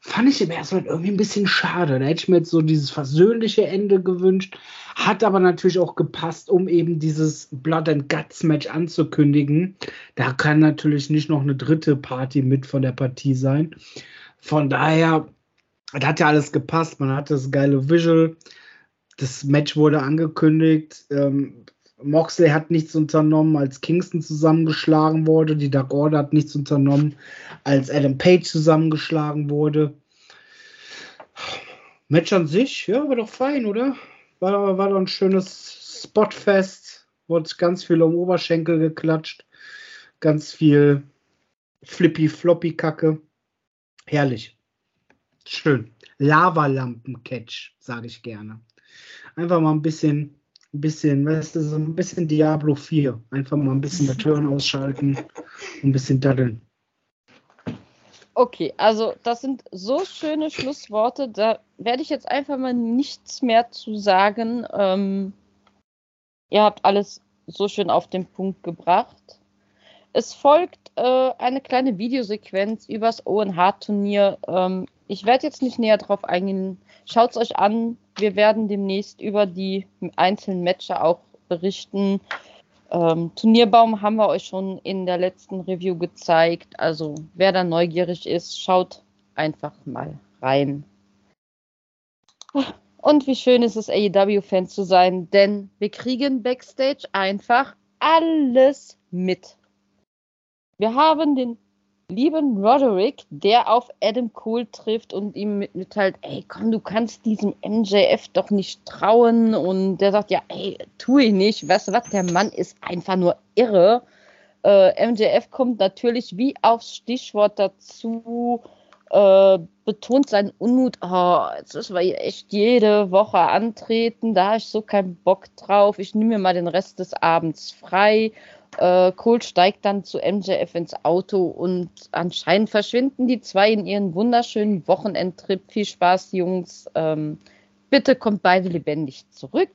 Fand ich im ersten Moment irgendwie ein bisschen schade. Da hätte ich mir jetzt so dieses versöhnliche Ende gewünscht. Hat aber natürlich auch gepasst, um eben dieses Blood and Guts Match anzukündigen. Da kann natürlich nicht noch eine dritte Party mit von der Partie sein. Von daher, das hat ja alles gepasst. Man hatte das geile Visual. Das Match wurde angekündigt. Ähm, Moxley hat nichts unternommen, als Kingston zusammengeschlagen wurde. Die Dark Order hat nichts unternommen, als Adam Page zusammengeschlagen wurde. Match an sich, ja, war doch fein, oder? War, war doch ein schönes Spotfest. Wurde ganz viel um Oberschenkel geklatscht. Ganz viel Flippy-Floppy-Kacke. Herrlich. Schön. Lavalampen-Catch, sage ich gerne. Einfach mal ein bisschen, ein bisschen, weißt du, so ein bisschen Diablo 4. Einfach mal ein bisschen der Türen ausschalten ein bisschen daddeln. Okay, also das sind so schöne Schlussworte. Da werde ich jetzt einfach mal nichts mehr zu sagen. Ähm, ihr habt alles so schön auf den Punkt gebracht. Es folgt äh, eine kleine Videosequenz übers ONH-Turnier. Ähm, ich werde jetzt nicht näher drauf eingehen. Schaut es euch an. Wir werden demnächst über die einzelnen Matches auch berichten. Ähm, Turnierbaum haben wir euch schon in der letzten Review gezeigt. Also wer da neugierig ist, schaut einfach mal rein. Und wie schön ist es, AEW-Fan zu sein, denn wir kriegen backstage einfach alles mit. Wir haben den lieben Roderick, der auf Adam Cole trifft und ihm mitteilt, ey, komm, du kannst diesem MJF doch nicht trauen. Und der sagt, ja, ey, tu ich nicht. Weißt du was, der Mann ist einfach nur irre. Äh, MJF kommt natürlich wie aufs Stichwort dazu, äh, betont seinen Unmut, oh, jetzt müssen wir hier echt jede Woche antreten, da habe ich so keinen Bock drauf, ich nehme mir mal den Rest des Abends frei äh, Cole steigt dann zu MJF ins Auto und anscheinend verschwinden die zwei in ihren wunderschönen Wochenendtrip. Viel Spaß, Jungs. Ähm, bitte kommt beide lebendig zurück.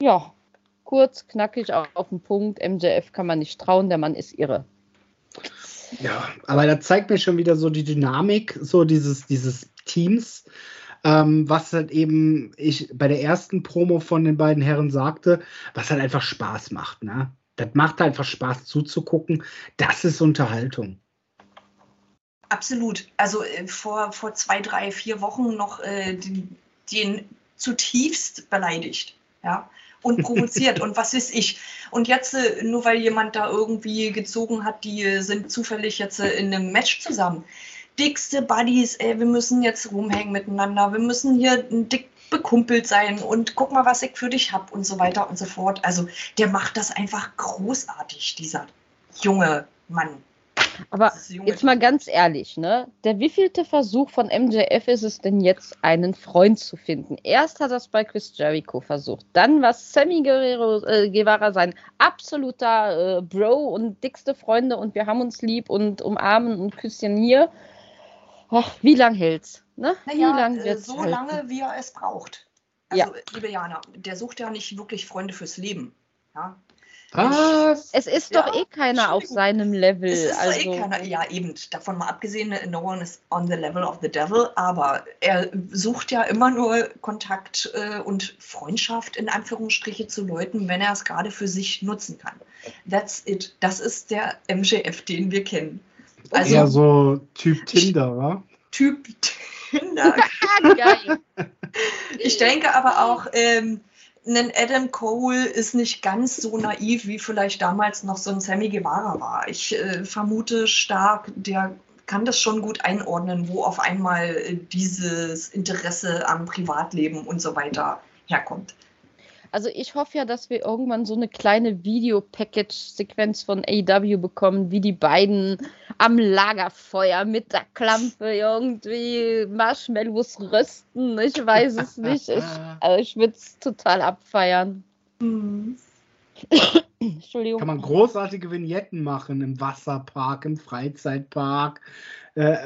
Ja, kurz, knackig auf, auf den Punkt. MJF kann man nicht trauen, der Mann ist irre. Ja, aber da zeigt mir schon wieder so die Dynamik, so dieses, dieses Teams. Ähm, was halt eben ich bei der ersten Promo von den beiden Herren sagte, was halt einfach Spaß macht. Ne? Das macht einfach Spaß zuzugucken. Das ist Unterhaltung. Absolut. Also äh, vor, vor zwei, drei, vier Wochen noch äh, den, den zutiefst beleidigt. Ja und provoziert und was weiß ich. Und jetzt, äh, nur weil jemand da irgendwie gezogen hat, die äh, sind zufällig jetzt äh, in einem Match zusammen dickste Buddies, ey, wir müssen jetzt rumhängen miteinander, wir müssen hier dick bekumpelt sein und guck mal, was ich für dich hab und so weiter und so fort. Also der macht das einfach großartig, dieser junge Mann. Aber jetzt mal ganz ehrlich, ne? Der wievielte Versuch von MJF ist es denn jetzt, einen Freund zu finden? Erst hat er es bei Chris Jericho versucht, dann war Sammy Guerrero äh, Guevara sein absoluter äh, Bro und dickste Freunde und wir haben uns lieb und umarmen und küssen hier. Och, wie lang hält's? Ne? Naja, wie lang äh, wird's so halten? lange, wie er es braucht. Also, ja. liebe Jana, der sucht ja nicht wirklich Freunde fürs Leben. Ja? Was? Es ist ja, doch eh keiner auf seinem Level. Es ist also. eh keiner, ja eben, davon mal abgesehen, no one is on the level of the devil, aber er sucht ja immer nur Kontakt äh, und Freundschaft in Anführungsstriche zu Leuten, wenn er es gerade für sich nutzen kann. That's it. Das ist der MJF, den wir kennen. Also, Eher so Typ Tinder, wa? Typ Tinder. ich denke aber auch, ähm, ein Adam Cole ist nicht ganz so naiv, wie vielleicht damals noch so ein Sammy Guevara war. Ich äh, vermute stark, der kann das schon gut einordnen, wo auf einmal äh, dieses Interesse am Privatleben und so weiter herkommt. Also ich hoffe ja, dass wir irgendwann so eine kleine Video-Package-Sequenz von AW bekommen, wie die beiden am Lagerfeuer mit der Klampe irgendwie Marshmallows rösten. Ich weiß es nicht. Ich, also ich würde es total abfeiern. Mhm. Entschuldigung. Kann man großartige Vignetten machen im Wasserpark, im Freizeitpark, äh,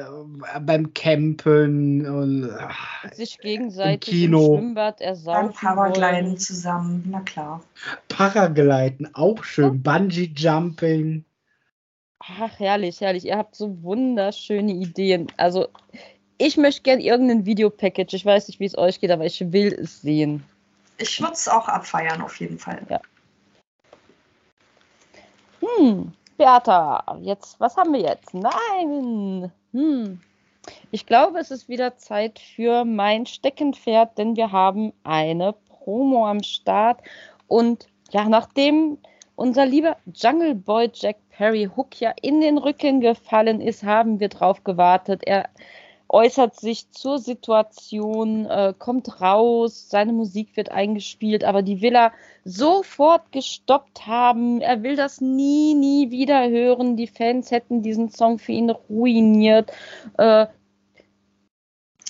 beim Campen und äh, sich gegenseitig im, Kino. im Schwimmbad ersaufen. Paragliden zusammen, na klar. Paragliden, auch schön. Bungee Jumping. Ach, herrlich, herrlich. Ihr habt so wunderschöne Ideen. Also, ich möchte gerne irgendein Videopackage. Ich weiß nicht, wie es euch geht, aber ich will es sehen. Ich würde es auch abfeiern, auf jeden Fall. Ja. Hm, Bertha, jetzt, was haben wir jetzt? Nein! Hm. Ich glaube, es ist wieder Zeit für mein Steckenpferd, denn wir haben eine Promo am Start. Und ja, nachdem unser lieber Jungle Boy Jack Perry Hook ja in den Rücken gefallen ist, haben wir drauf gewartet. Er äußert sich zur Situation, äh, kommt raus, seine Musik wird eingespielt, aber die will er sofort gestoppt haben. Er will das nie, nie wieder hören. Die Fans hätten diesen Song für ihn ruiniert. Äh,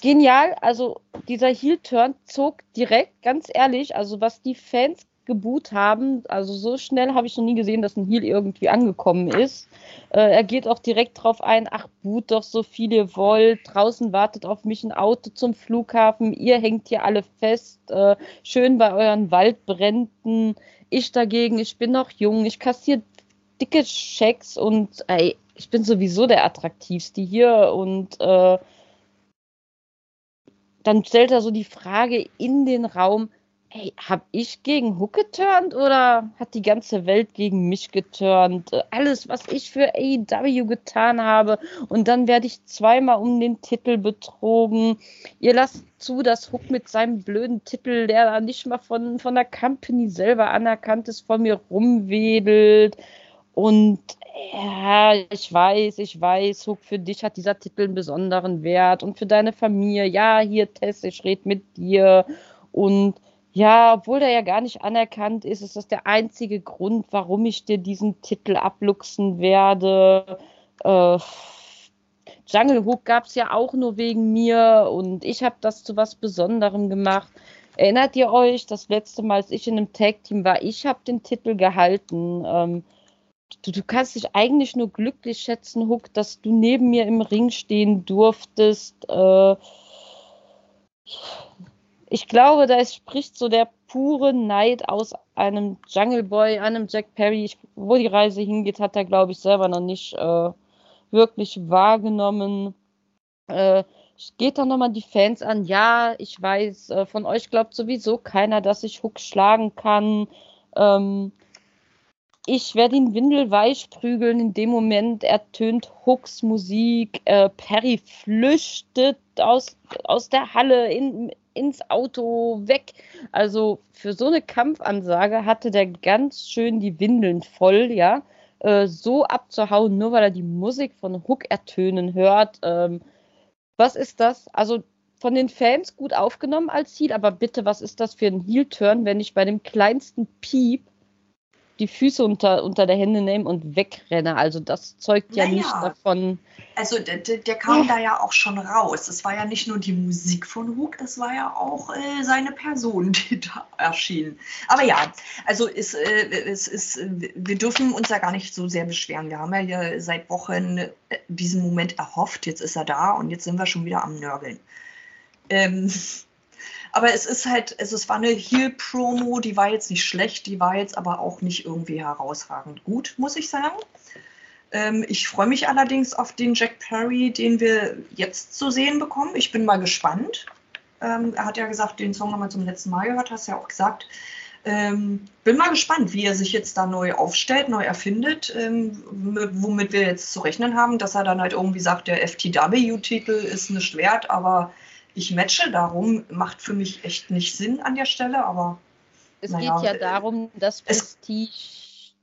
genial, also dieser Heel-Turn zog direkt, ganz ehrlich, also was die Fans geboot haben. Also so schnell habe ich noch nie gesehen, dass ein Heal irgendwie angekommen ist. Äh, er geht auch direkt drauf ein, ach, boot doch so viel ihr wollt. Draußen wartet auf mich ein Auto zum Flughafen. Ihr hängt hier alle fest. Äh, schön bei euren Waldbränden. Ich dagegen, ich bin noch jung. Ich kassiere dicke Schecks und ey, ich bin sowieso der attraktivste hier und äh, dann stellt er so die Frage in den Raum, Hey, hab ich gegen Hook geturnt oder hat die ganze Welt gegen mich geturnt? Alles, was ich für AEW getan habe und dann werde ich zweimal um den Titel betrogen. Ihr lasst zu, dass Hook mit seinem blöden Titel, der da nicht mal von, von der Company selber anerkannt ist, von mir rumwedelt. Und ja, ich weiß, ich weiß, Hook, für dich hat dieser Titel einen besonderen Wert und für deine Familie. Ja, hier, Tess, ich rede mit dir. Und ja, obwohl der ja gar nicht anerkannt ist, ist das der einzige Grund, warum ich dir diesen Titel abluchsen werde. Äh, Jungle Hook gab es ja auch nur wegen mir und ich habe das zu was Besonderem gemacht. Erinnert ihr euch, das letzte Mal, als ich in einem Tag-Team war, ich habe den Titel gehalten. Ähm, du, du, kannst dich eigentlich nur glücklich schätzen, Hook, dass du neben mir im Ring stehen durftest. Äh, ich glaube, da spricht so der pure Neid aus einem Jungle Boy, einem Jack Perry. Ich, wo die Reise hingeht, hat er, glaube ich, selber noch nicht äh, wirklich wahrgenommen. Äh, geht dann nochmal die Fans an. Ja, ich weiß, äh, von euch glaubt sowieso keiner, dass ich Hook schlagen kann. Ähm, ich werde ihn windelweich prügeln. In dem Moment ertönt Hooks Musik. Äh, Perry flüchtet aus, aus der Halle in, ins Auto, weg. Also für so eine Kampfansage hatte der ganz schön die Windeln voll, ja. Äh, so abzuhauen, nur weil er die Musik von Hook ertönen hört. Ähm, was ist das? Also von den Fans gut aufgenommen als Ziel, aber bitte, was ist das für ein Heel-Turn, wenn ich bei dem kleinsten Piep die Füße unter, unter der Hände nehmen und wegrenne. Also das zeugt ja naja. nicht davon. Also der, der kam ja. da ja auch schon raus. Es war ja nicht nur die Musik von Hook, das war ja auch äh, seine Person, die da erschien. Aber ja, also es, äh, es ist, wir dürfen uns ja gar nicht so sehr beschweren. Wir haben ja seit Wochen äh, diesen Moment erhofft. Jetzt ist er da und jetzt sind wir schon wieder am Nörgeln. Ähm, aber es ist halt, also es war eine Heal-Promo, die war jetzt nicht schlecht, die war jetzt aber auch nicht irgendwie herausragend gut, muss ich sagen. Ähm, ich freue mich allerdings auf den Jack Perry, den wir jetzt zu sehen bekommen. Ich bin mal gespannt. Ähm, er hat ja gesagt, den Song haben wir zum letzten Mal gehört, hast ja auch gesagt. Ähm, bin mal gespannt, wie er sich jetzt da neu aufstellt, neu erfindet, ähm, womit wir jetzt zu rechnen haben, dass er dann halt irgendwie sagt, der FTW-Titel ist nicht wert, aber ich matche darum, macht für mich echt nicht Sinn an der Stelle, aber. Es naja, geht ja darum, dass Prestige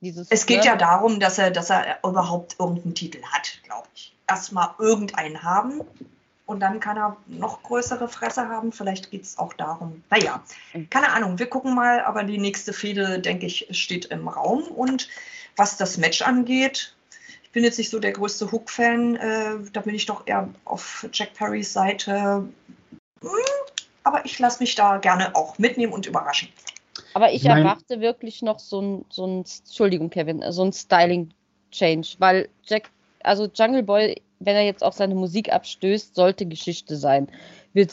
dieses. Es geht ja darum, dass er, dass er überhaupt irgendeinen Titel hat, glaube ich. Erstmal irgendeinen haben und dann kann er noch größere Fresse haben. Vielleicht geht es auch darum. Naja, mhm. keine Ahnung, wir gucken mal, aber die nächste Fehde, denke ich, steht im Raum. Und was das Match angeht, ich bin jetzt nicht so der größte Hook-Fan, äh, da bin ich doch eher auf Jack Perrys Seite. Aber ich lasse mich da gerne auch mitnehmen und überraschen. Aber ich Nein. erwarte wirklich noch so ein, so ein, Entschuldigung, Kevin, so ein Styling-Change, weil Jack, also Jungle Boy, wenn er jetzt auf seine Musik abstößt, sollte Geschichte sein. Wir,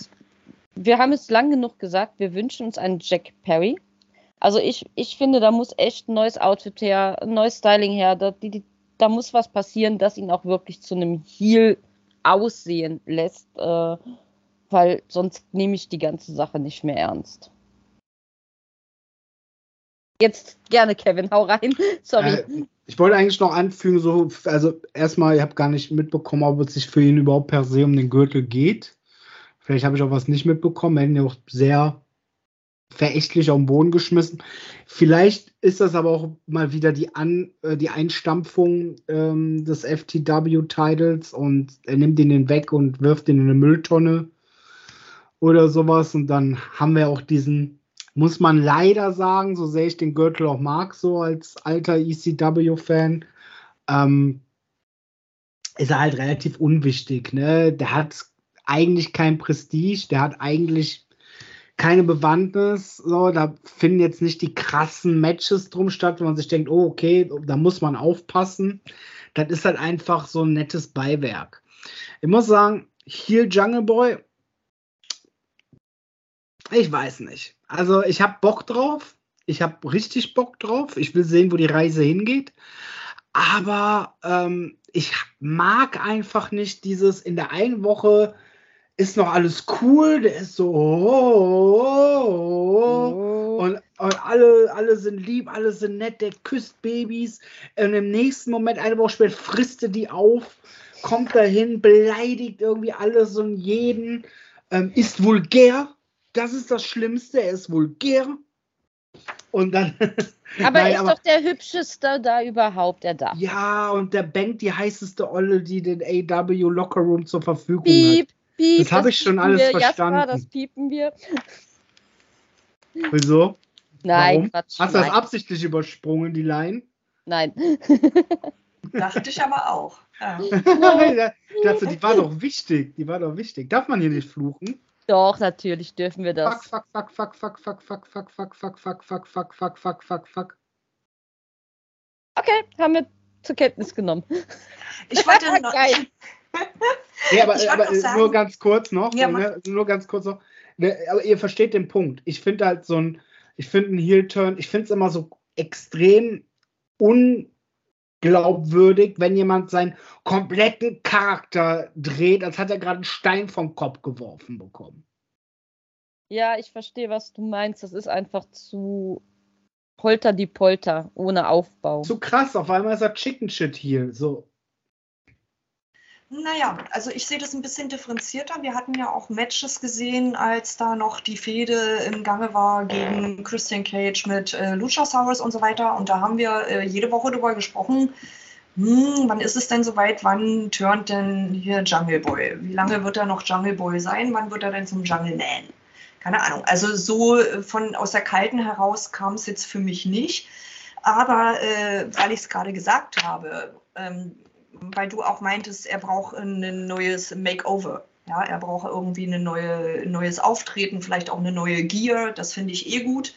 wir haben es lang genug gesagt, wir wünschen uns einen Jack Perry. Also ich, ich finde, da muss echt ein neues Outfit her, ein neues Styling her. Da, die, da muss was passieren, das ihn auch wirklich zu einem Heel aussehen lässt. Äh, weil sonst nehme ich die ganze Sache nicht mehr ernst. Jetzt gerne, Kevin, hau rein. Sorry. Äh, ich wollte eigentlich noch anfügen, so, also erstmal, ich habe gar nicht mitbekommen, ob es sich für ihn überhaupt per se um den Gürtel geht. Vielleicht habe ich auch was nicht mitbekommen. Er hat ihn auch sehr verächtlich auf den Boden geschmissen. Vielleicht ist das aber auch mal wieder die, An äh, die Einstampfung ähm, des FTW-Titles und er nimmt ihn weg und wirft ihn in eine Mülltonne oder sowas. Und dann haben wir auch diesen, muss man leider sagen, so sehr ich den Gürtel auch mag, so als alter ECW-Fan, ähm, ist er halt relativ unwichtig. Ne? Der hat eigentlich kein Prestige, der hat eigentlich keine Bewandtnis. So, da finden jetzt nicht die krassen Matches drum statt, wo man sich denkt, oh, okay, da muss man aufpassen. Das ist halt einfach so ein nettes Beiwerk. Ich muss sagen, Heel Jungle Boy, ich weiß nicht. Also, ich habe Bock drauf. Ich habe richtig Bock drauf. Ich will sehen, wo die Reise hingeht. Aber ähm, ich mag einfach nicht dieses in der einen Woche ist noch alles cool, der ist so oh, oh, oh, und, und, alle, alle sind lieb, alle sind nett, der küsst Babys und im nächsten Moment, eine Woche später, frisst er die auf, kommt dahin, beleidigt irgendwie alles und jeden, ähm, ist vulgär, das ist das Schlimmste, er ist vulgär und dann. Aber er ist aber, doch der hübscheste da überhaupt, der da. Ja, und der bangt die heißeste Olle, die den AW Locker Room zur Verfügung Piep, hat. Piep, das habe ich schon alles wir. verstanden. Jasper, das piepen wir. Wieso? Nein, Warum? Quatsch. Hast du das nein. absichtlich übersprungen, die Line? Nein. Dachte ich aber auch. Ja. dachte, die war doch wichtig. Die war doch wichtig. Darf man hier nicht fluchen? Doch, natürlich dürfen wir das. Fuck, fuck, fuck, fuck, fuck, fuck, fuck, fuck, fuck, fuck, fuck, fuck, fuck, fuck, fuck, fuck. Okay, haben wir zur Kenntnis genommen. Ich wollte noch, Geil. Ja, aber, aber nur ganz kurz noch. Ja, ne, nur ganz kurz noch. Ne, aber ihr versteht den Punkt. Ich finde halt so ein, ich finde einen Heel-Turn, ich finde es immer so extrem unglaubwürdig, wenn jemand seinen kompletten Charakter dreht, als hat er gerade einen Stein vom Kopf geworfen bekommen. Ja, ich verstehe, was du meinst. Das ist einfach zu Polter die Polter, ohne Aufbau. Zu krass, auf einmal ist er Chicken Shit hier. So. Naja, also ich sehe das ein bisschen differenzierter. Wir hatten ja auch Matches gesehen, als da noch die Fehde im Gange war gegen Christian Cage mit äh, Luchasaurus und so weiter. Und da haben wir äh, jede Woche darüber gesprochen, hm, wann ist es denn soweit, wann turnt denn hier Jungle Boy? Wie lange wird er noch Jungle Boy sein? Wann wird er denn zum Jungle Man? Keine Ahnung. Also so äh, von aus der Kalten heraus kam es jetzt für mich nicht. Aber äh, weil ich es gerade gesagt habe, ähm, weil du auch meintest, er braucht ein neues Makeover. Ja, er braucht irgendwie eine neue, ein neues Auftreten, vielleicht auch eine neue Gear. Das finde ich eh gut.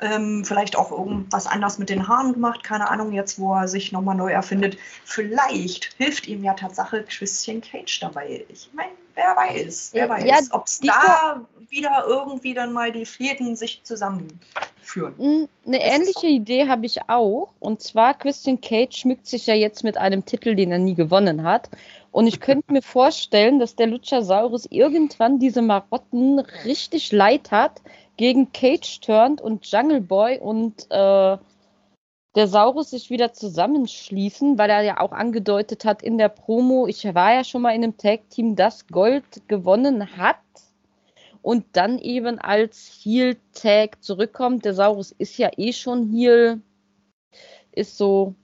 Ähm, vielleicht auch irgendwas anders mit den Haaren gemacht, keine Ahnung, jetzt wo er sich nochmal neu erfindet. Vielleicht hilft ihm ja Tatsache Christian Cage dabei. Ich meine, wer weiß, wer weiß, Ja, ob es da wieder irgendwie dann mal die Fäden sich zusammenführen. Mm, Eine ähnliche Idee habe ich auch. Und zwar, Christian Cage schmückt sich ja jetzt mit einem Titel, den er nie gewonnen hat. Und ich könnte mir vorstellen, dass der Luchasaurus irgendwann diese Marotten richtig leid hat, gegen Cage turnt und Jungle Boy und äh, der Saurus sich wieder zusammenschließen, weil er ja auch angedeutet hat in der Promo, ich war ja schon mal in einem Tag-Team, das Gold gewonnen hat und dann eben als Heel-Tag zurückkommt. Der Saurus ist ja eh schon Heel, ist so,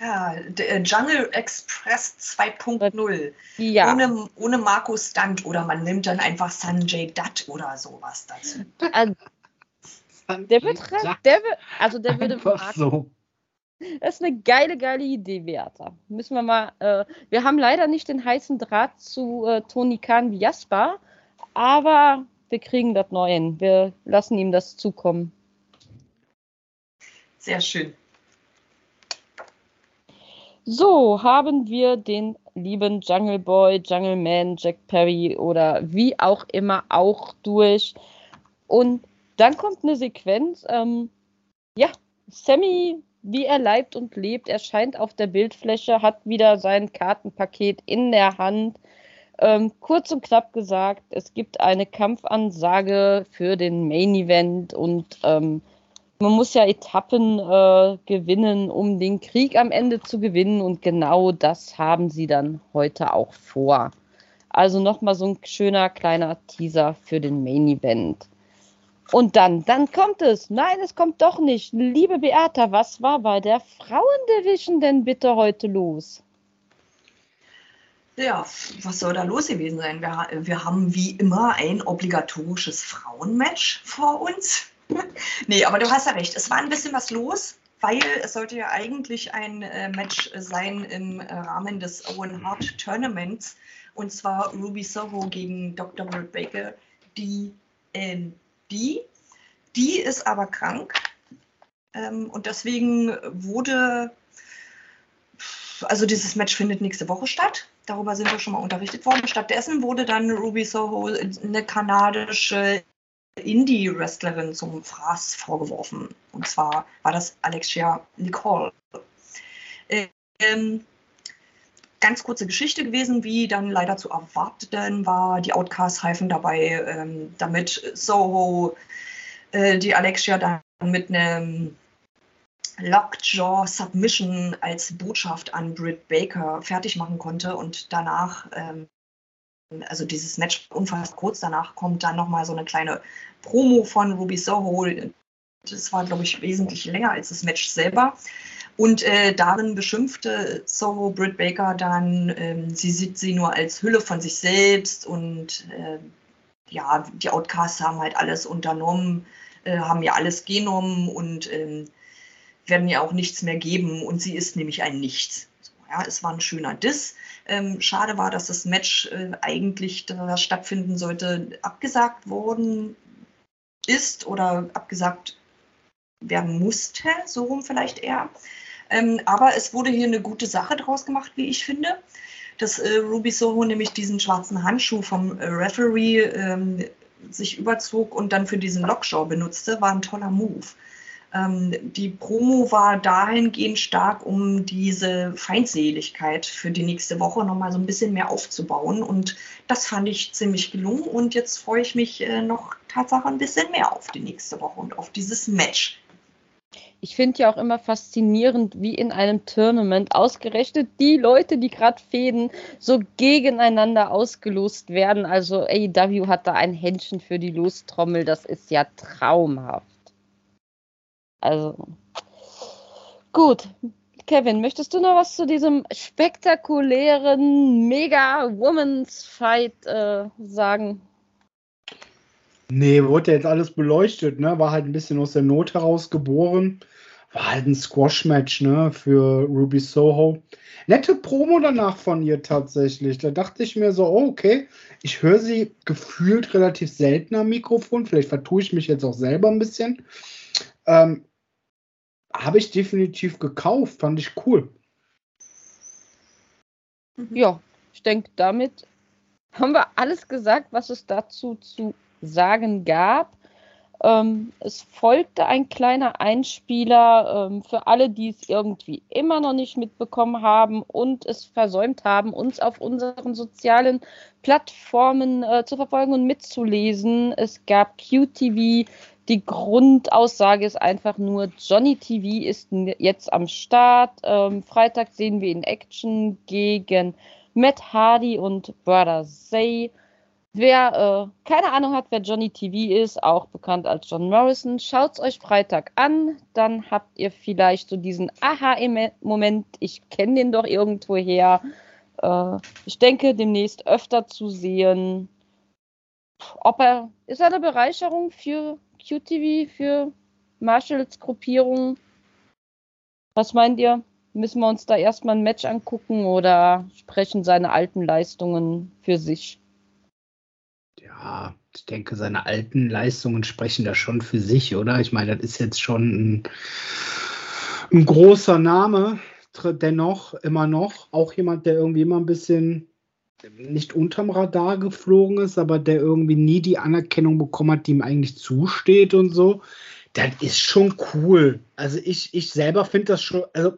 Ja, der äh, Jungle Express 2.0. ja, Ohne, ohne Markus Stunt oder man nimmt dann einfach Sanjay Dutt oder sowas dazu. äh, der wird, der also der würde Einfach Mark- so. Das ist eine geile, geile Idee, Beata. Müssen wir mal. Äh, wir haben leider nicht den heißen Draht zu äh, Toni Kahn wie Jasper, aber wir kriegen das neu hin. Wir lassen ihm das zukommen. Sehr schön. So haben wir den lieben Jungle Boy, Jungle Man, Jack Perry oder wie auch immer auch durch. Und dann kommt eine Sequenz. Ähm, ja, Sammy, wie er leibt und lebt, erscheint auf der Bildfläche, hat wieder sein Kartenpaket in der Hand. Ähm, kurz und knapp gesagt, es gibt eine Kampfansage für den Main Event und ähm, man muss ja Etappen äh, gewinnen, um den Krieg am Ende zu gewinnen. Und genau das haben sie dann heute auch vor. Also nochmal so ein schöner kleiner Teaser für den Main Event. Und dann, dann kommt es. Nein, es kommt doch nicht. Liebe Beata, was war bei der Frauendivision denn bitte heute los? Ja, was soll da los gewesen sein? Wir, wir haben wie immer ein obligatorisches Frauenmatch vor uns. nee, aber du hast ja recht. Es war ein bisschen was los, weil es sollte ja eigentlich ein äh, Match sein im Rahmen des Owen Hart Tournaments. Und zwar Ruby Soho gegen Dr. Britt Baker, die ähm, die. Die ist aber krank ähm, und deswegen wurde, also dieses Match findet nächste Woche statt. Darüber sind wir schon mal unterrichtet worden. Stattdessen wurde dann Ruby Soho eine kanadische Indie-Wrestlerin zum Fraß vorgeworfen. Und zwar war das Alexia Nicole. Ähm, ganz kurze Geschichte gewesen, wie dann leider zu erwarten war. Die Outcasts halfen dabei, ähm, damit Soho äh, die Alexia dann mit einem Lockjaw Submission als Botschaft an Britt Baker fertig machen konnte und danach, ähm, also dieses Match unfassbar kurz danach, kommt dann nochmal so eine kleine Promo von Ruby Soho. Das war, glaube ich, wesentlich länger als das Match selber. Und äh, darin beschimpfte Soho Britt Baker dann, ähm, sie sieht sie nur als Hülle von sich selbst und äh, ja, die Outcasts haben halt alles unternommen, äh, haben ja alles genommen und ähm, werden ja auch nichts mehr geben und sie ist nämlich ein Nichts. So, ja, es war ein schöner Diss. Ähm, schade war, dass das Match äh, eigentlich, das stattfinden sollte, abgesagt worden ist oder abgesagt werden musste, so rum vielleicht eher. Ähm, aber es wurde hier eine gute Sache draus gemacht, wie ich finde. Dass äh, Ruby Soho nämlich diesen schwarzen Handschuh vom äh, Referee ähm, sich überzog und dann für diesen Lockshow benutzte, war ein toller Move. Ähm, die Promo war dahingehend stark, um diese Feindseligkeit für die nächste Woche nochmal so ein bisschen mehr aufzubauen. Und das fand ich ziemlich gelungen. Und jetzt freue ich mich äh, noch Tatsache ein bisschen mehr auf die nächste Woche und auf dieses Match ich finde ja auch immer faszinierend, wie in einem Tournament ausgerechnet die Leute, die gerade fäden, so gegeneinander ausgelost werden. Also AEW hat da ein Händchen für die Lostrommel, das ist ja traumhaft. Also gut. Kevin, möchtest du noch was zu diesem spektakulären Mega-Women's-Fight äh, sagen? Nee, wurde jetzt alles beleuchtet, ne? War halt ein bisschen aus der Not heraus geboren. War halt ein Squash-Match, ne? Für Ruby Soho. Nette Promo danach von ihr tatsächlich. Da dachte ich mir so, oh, okay, ich höre sie gefühlt relativ selten am Mikrofon. Vielleicht vertue ich mich jetzt auch selber ein bisschen. Ähm, Habe ich definitiv gekauft, fand ich cool. Ja, ich denke, damit haben wir alles gesagt, was es dazu zu sagen gab. Ähm, es folgte ein kleiner Einspieler ähm, für alle, die es irgendwie immer noch nicht mitbekommen haben und es versäumt haben, uns auf unseren sozialen Plattformen äh, zu verfolgen und mitzulesen. Es gab QTV. Die Grundaussage ist einfach nur, Johnny TV ist jetzt am Start. Ähm, Freitag sehen wir in Action gegen Matt Hardy und Brother Zay. Wer äh, keine Ahnung hat, wer Johnny TV ist, auch bekannt als John Morrison, schaut es euch Freitag an. Dann habt ihr vielleicht so diesen Aha-Moment. Ich kenne den doch irgendwoher. Äh, ich denke, demnächst öfter zu sehen. Ob er ist er eine Bereicherung für QTV, für Marshalls Gruppierung? Was meint ihr? Müssen wir uns da erstmal ein Match angucken oder sprechen seine alten Leistungen für sich? Ja, ich denke, seine alten Leistungen sprechen da schon für sich, oder? Ich meine, das ist jetzt schon ein, ein großer Name, dennoch, immer noch. Auch jemand, der irgendwie immer ein bisschen nicht unterm Radar geflogen ist, aber der irgendwie nie die Anerkennung bekommen hat, die ihm eigentlich zusteht und so. Das ist schon cool. Also ich, ich selber finde das schon, also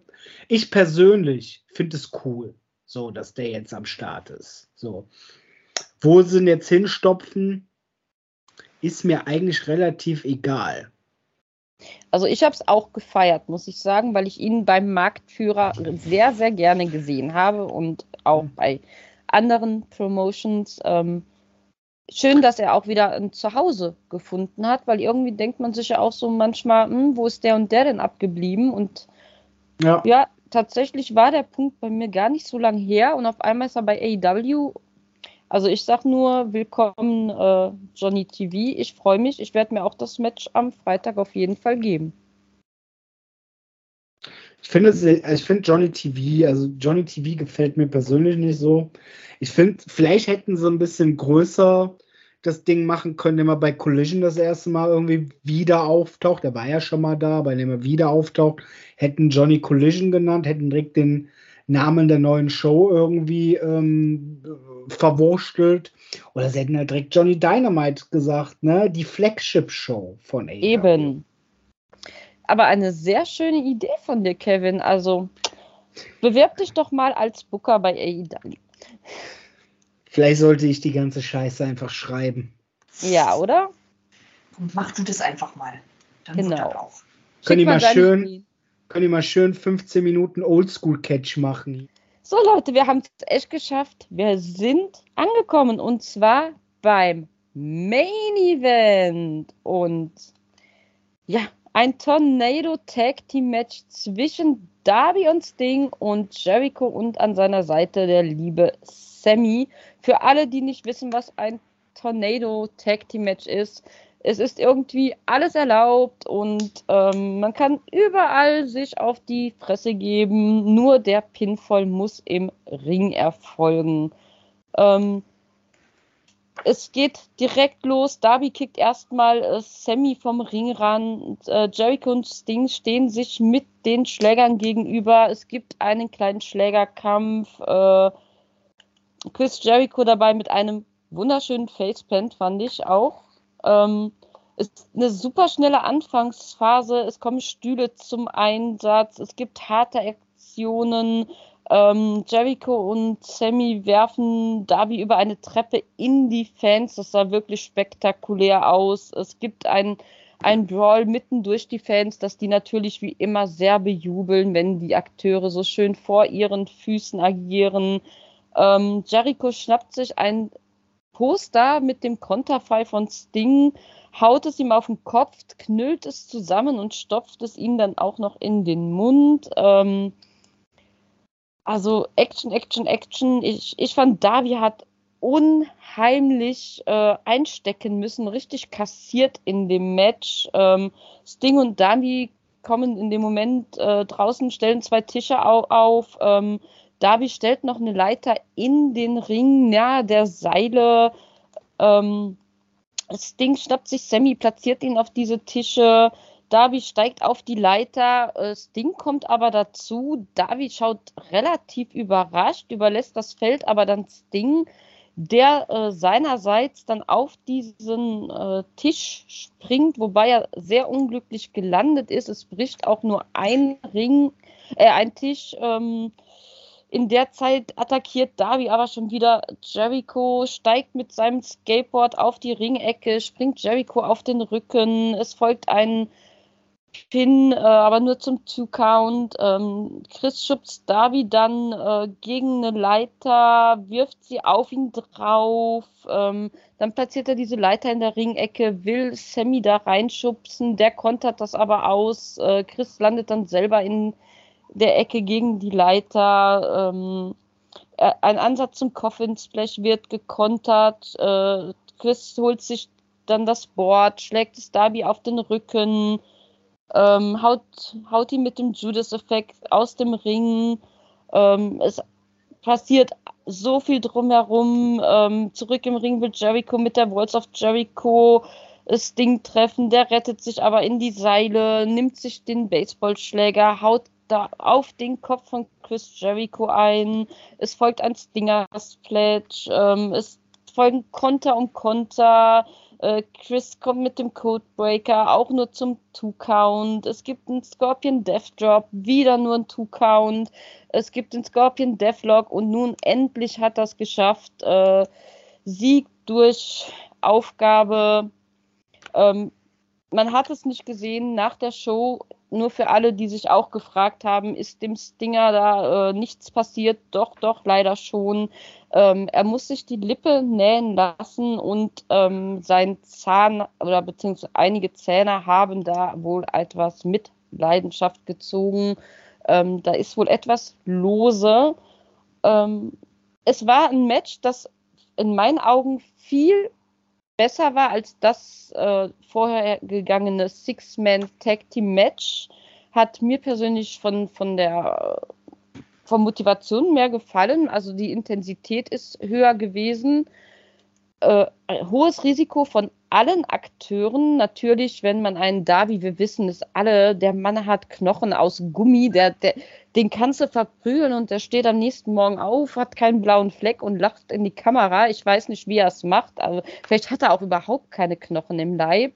ich persönlich finde es cool, so dass der jetzt am Start ist. So. Wo sie ihn jetzt hinstopfen, ist mir eigentlich relativ egal. Also ich habe es auch gefeiert, muss ich sagen, weil ich ihn beim Marktführer sehr, sehr gerne gesehen habe und auch mhm. bei anderen Promotions. Ähm, schön, dass er auch wieder ein Zuhause gefunden hat, weil irgendwie denkt man sich ja auch so manchmal, hm, wo ist der und der denn abgeblieben? Und ja. ja, tatsächlich war der Punkt bei mir gar nicht so lang her und auf einmal ist er bei AEW. Also ich sag nur, willkommen äh, Johnny TV. Ich freue mich. Ich werde mir auch das Match am Freitag auf jeden Fall geben. Ich finde, ich finde Johnny TV, also Johnny TV gefällt mir persönlich nicht so. Ich finde, vielleicht hätten sie ein bisschen größer das Ding machen können, wenn man bei Collision das erste Mal irgendwie wieder auftaucht. Er war ja schon mal da, aber wenn er wieder auftaucht, hätten Johnny Collision genannt, hätten direkt den Namen der neuen Show irgendwie ähm, verwurstelt. Oder sie hätten ja direkt Johnny Dynamite gesagt, ne? Die Flagship-Show von AEW. Eben. Aber eine sehr schöne Idee von dir, Kevin. Also bewerb dich doch mal als Booker bei AEW. Vielleicht sollte ich die ganze Scheiße einfach schreiben. Ja, oder? Mach du das einfach mal. Dann genau. wird das auch. Können die mal, schön, können die mal schön 15 Minuten Oldschool-Catch machen. So, Leute, wir haben es echt geschafft. Wir sind angekommen und zwar beim Main Event. Und ja, ein Tornado Tag Team Match zwischen Darby und Sting und Jericho und an seiner Seite der liebe Sammy. Für alle, die nicht wissen, was ein Tornado Tag Team Match ist, es ist irgendwie alles erlaubt und ähm, man kann überall sich auf die Fresse geben. Nur der Pinfall muss im Ring erfolgen. Ähm, es geht direkt los. Darby kickt erstmal äh, Sammy vom Ring ran. Und, äh, Jericho und Sting stehen sich mit den Schlägern gegenüber. Es gibt einen kleinen Schlägerkampf. Äh, Chris Jericho dabei mit einem wunderschönen Faceplant, fand ich auch. Ähm, ist eine super schnelle Anfangsphase. Es kommen Stühle zum Einsatz. Es gibt harte Aktionen. Ähm, Jericho und Sammy werfen Darby über eine Treppe in die Fans. Das sah wirklich spektakulär aus. Es gibt ein, ein Brawl mitten durch die Fans, das die natürlich wie immer sehr bejubeln, wenn die Akteure so schön vor ihren Füßen agieren. Ähm, Jericho schnappt sich ein Poster mit dem Konterfei von Sting, haut es ihm auf den Kopf, knüllt es zusammen und stopft es ihm dann auch noch in den Mund. Ähm, also Action, Action, Action. Ich, ich fand, Davi hat unheimlich äh, einstecken müssen, richtig kassiert in dem Match. Ähm, Sting und Davi kommen in dem Moment äh, draußen, stellen zwei Tische au auf. Ähm, Darby stellt noch eine Leiter in den Ring nahe der Seile. Ähm, Sting schnappt sich Sammy, platziert ihn auf diese Tische. Darby steigt auf die Leiter, Sting kommt aber dazu. Darby schaut relativ überrascht, überlässt das Feld aber dann Sting, der äh, seinerseits dann auf diesen äh, Tisch springt, wobei er sehr unglücklich gelandet ist. Es bricht auch nur ein Ring, äh, ein Tisch. Ähm, in der Zeit attackiert Darby aber schon wieder Jericho, steigt mit seinem Skateboard auf die Ringecke, springt Jericho auf den Rücken. Es folgt ein Pin, äh, aber nur zum Two-Count. Ähm, Chris schubst Darby dann äh, gegen eine Leiter, wirft sie auf ihn drauf. Ähm, dann platziert er diese Leiter in der Ringecke, will Sammy da reinschubsen. Der kontert das aber aus. Äh, Chris landet dann selber in der Ecke gegen die Leiter. Ähm, äh, ein Ansatz zum Coffin Splash wird gekontert. Äh, Chris holt sich dann das Board, schlägt es Darby auf den Rücken ähm, haut, haut ihn mit dem Judas-Effekt aus dem Ring. Ähm, es passiert so viel drumherum. Ähm, zurück im Ring will Jericho mit der Walls of Jericho das Ding treffen. Der rettet sich aber in die Seile, nimmt sich den Baseballschläger, haut da auf den Kopf von Chris Jericho ein. Es folgt ein Stinger Splash. Ähm, es folgen Konter um Konter. Äh, Chris kommt mit dem Codebreaker auch nur zum Two-Count. Es gibt einen Scorpion Death Drop, wieder nur ein Two-Count. Es gibt den Scorpion Deathlock und nun endlich hat es geschafft. Äh, Sieg durch Aufgabe. Ähm, man hat es nicht gesehen nach der Show. Nur für alle, die sich auch gefragt haben, ist dem Stinger da äh, nichts passiert? Doch, doch, leider schon. Ähm, er muss sich die Lippe nähen lassen und ähm, sein Zahn oder beziehungsweise einige Zähne haben da wohl etwas mit Leidenschaft gezogen. Ähm, da ist wohl etwas lose. Ähm, es war ein Match, das in meinen Augen viel besser war als das äh, vorher Six-Man-Tag-Team-Match. Hat mir persönlich von, von der von Motivation mehr gefallen. Also die Intensität ist höher gewesen. Äh, hohes Risiko von allen Akteuren. Natürlich, wenn man einen da, wie wir wissen, ist alle, der Mann hat Knochen aus Gummi, der, der, den kannst du verprügeln und der steht am nächsten Morgen auf, hat keinen blauen Fleck und lacht in die Kamera. Ich weiß nicht, wie er es macht. Also vielleicht hat er auch überhaupt keine Knochen im Leib.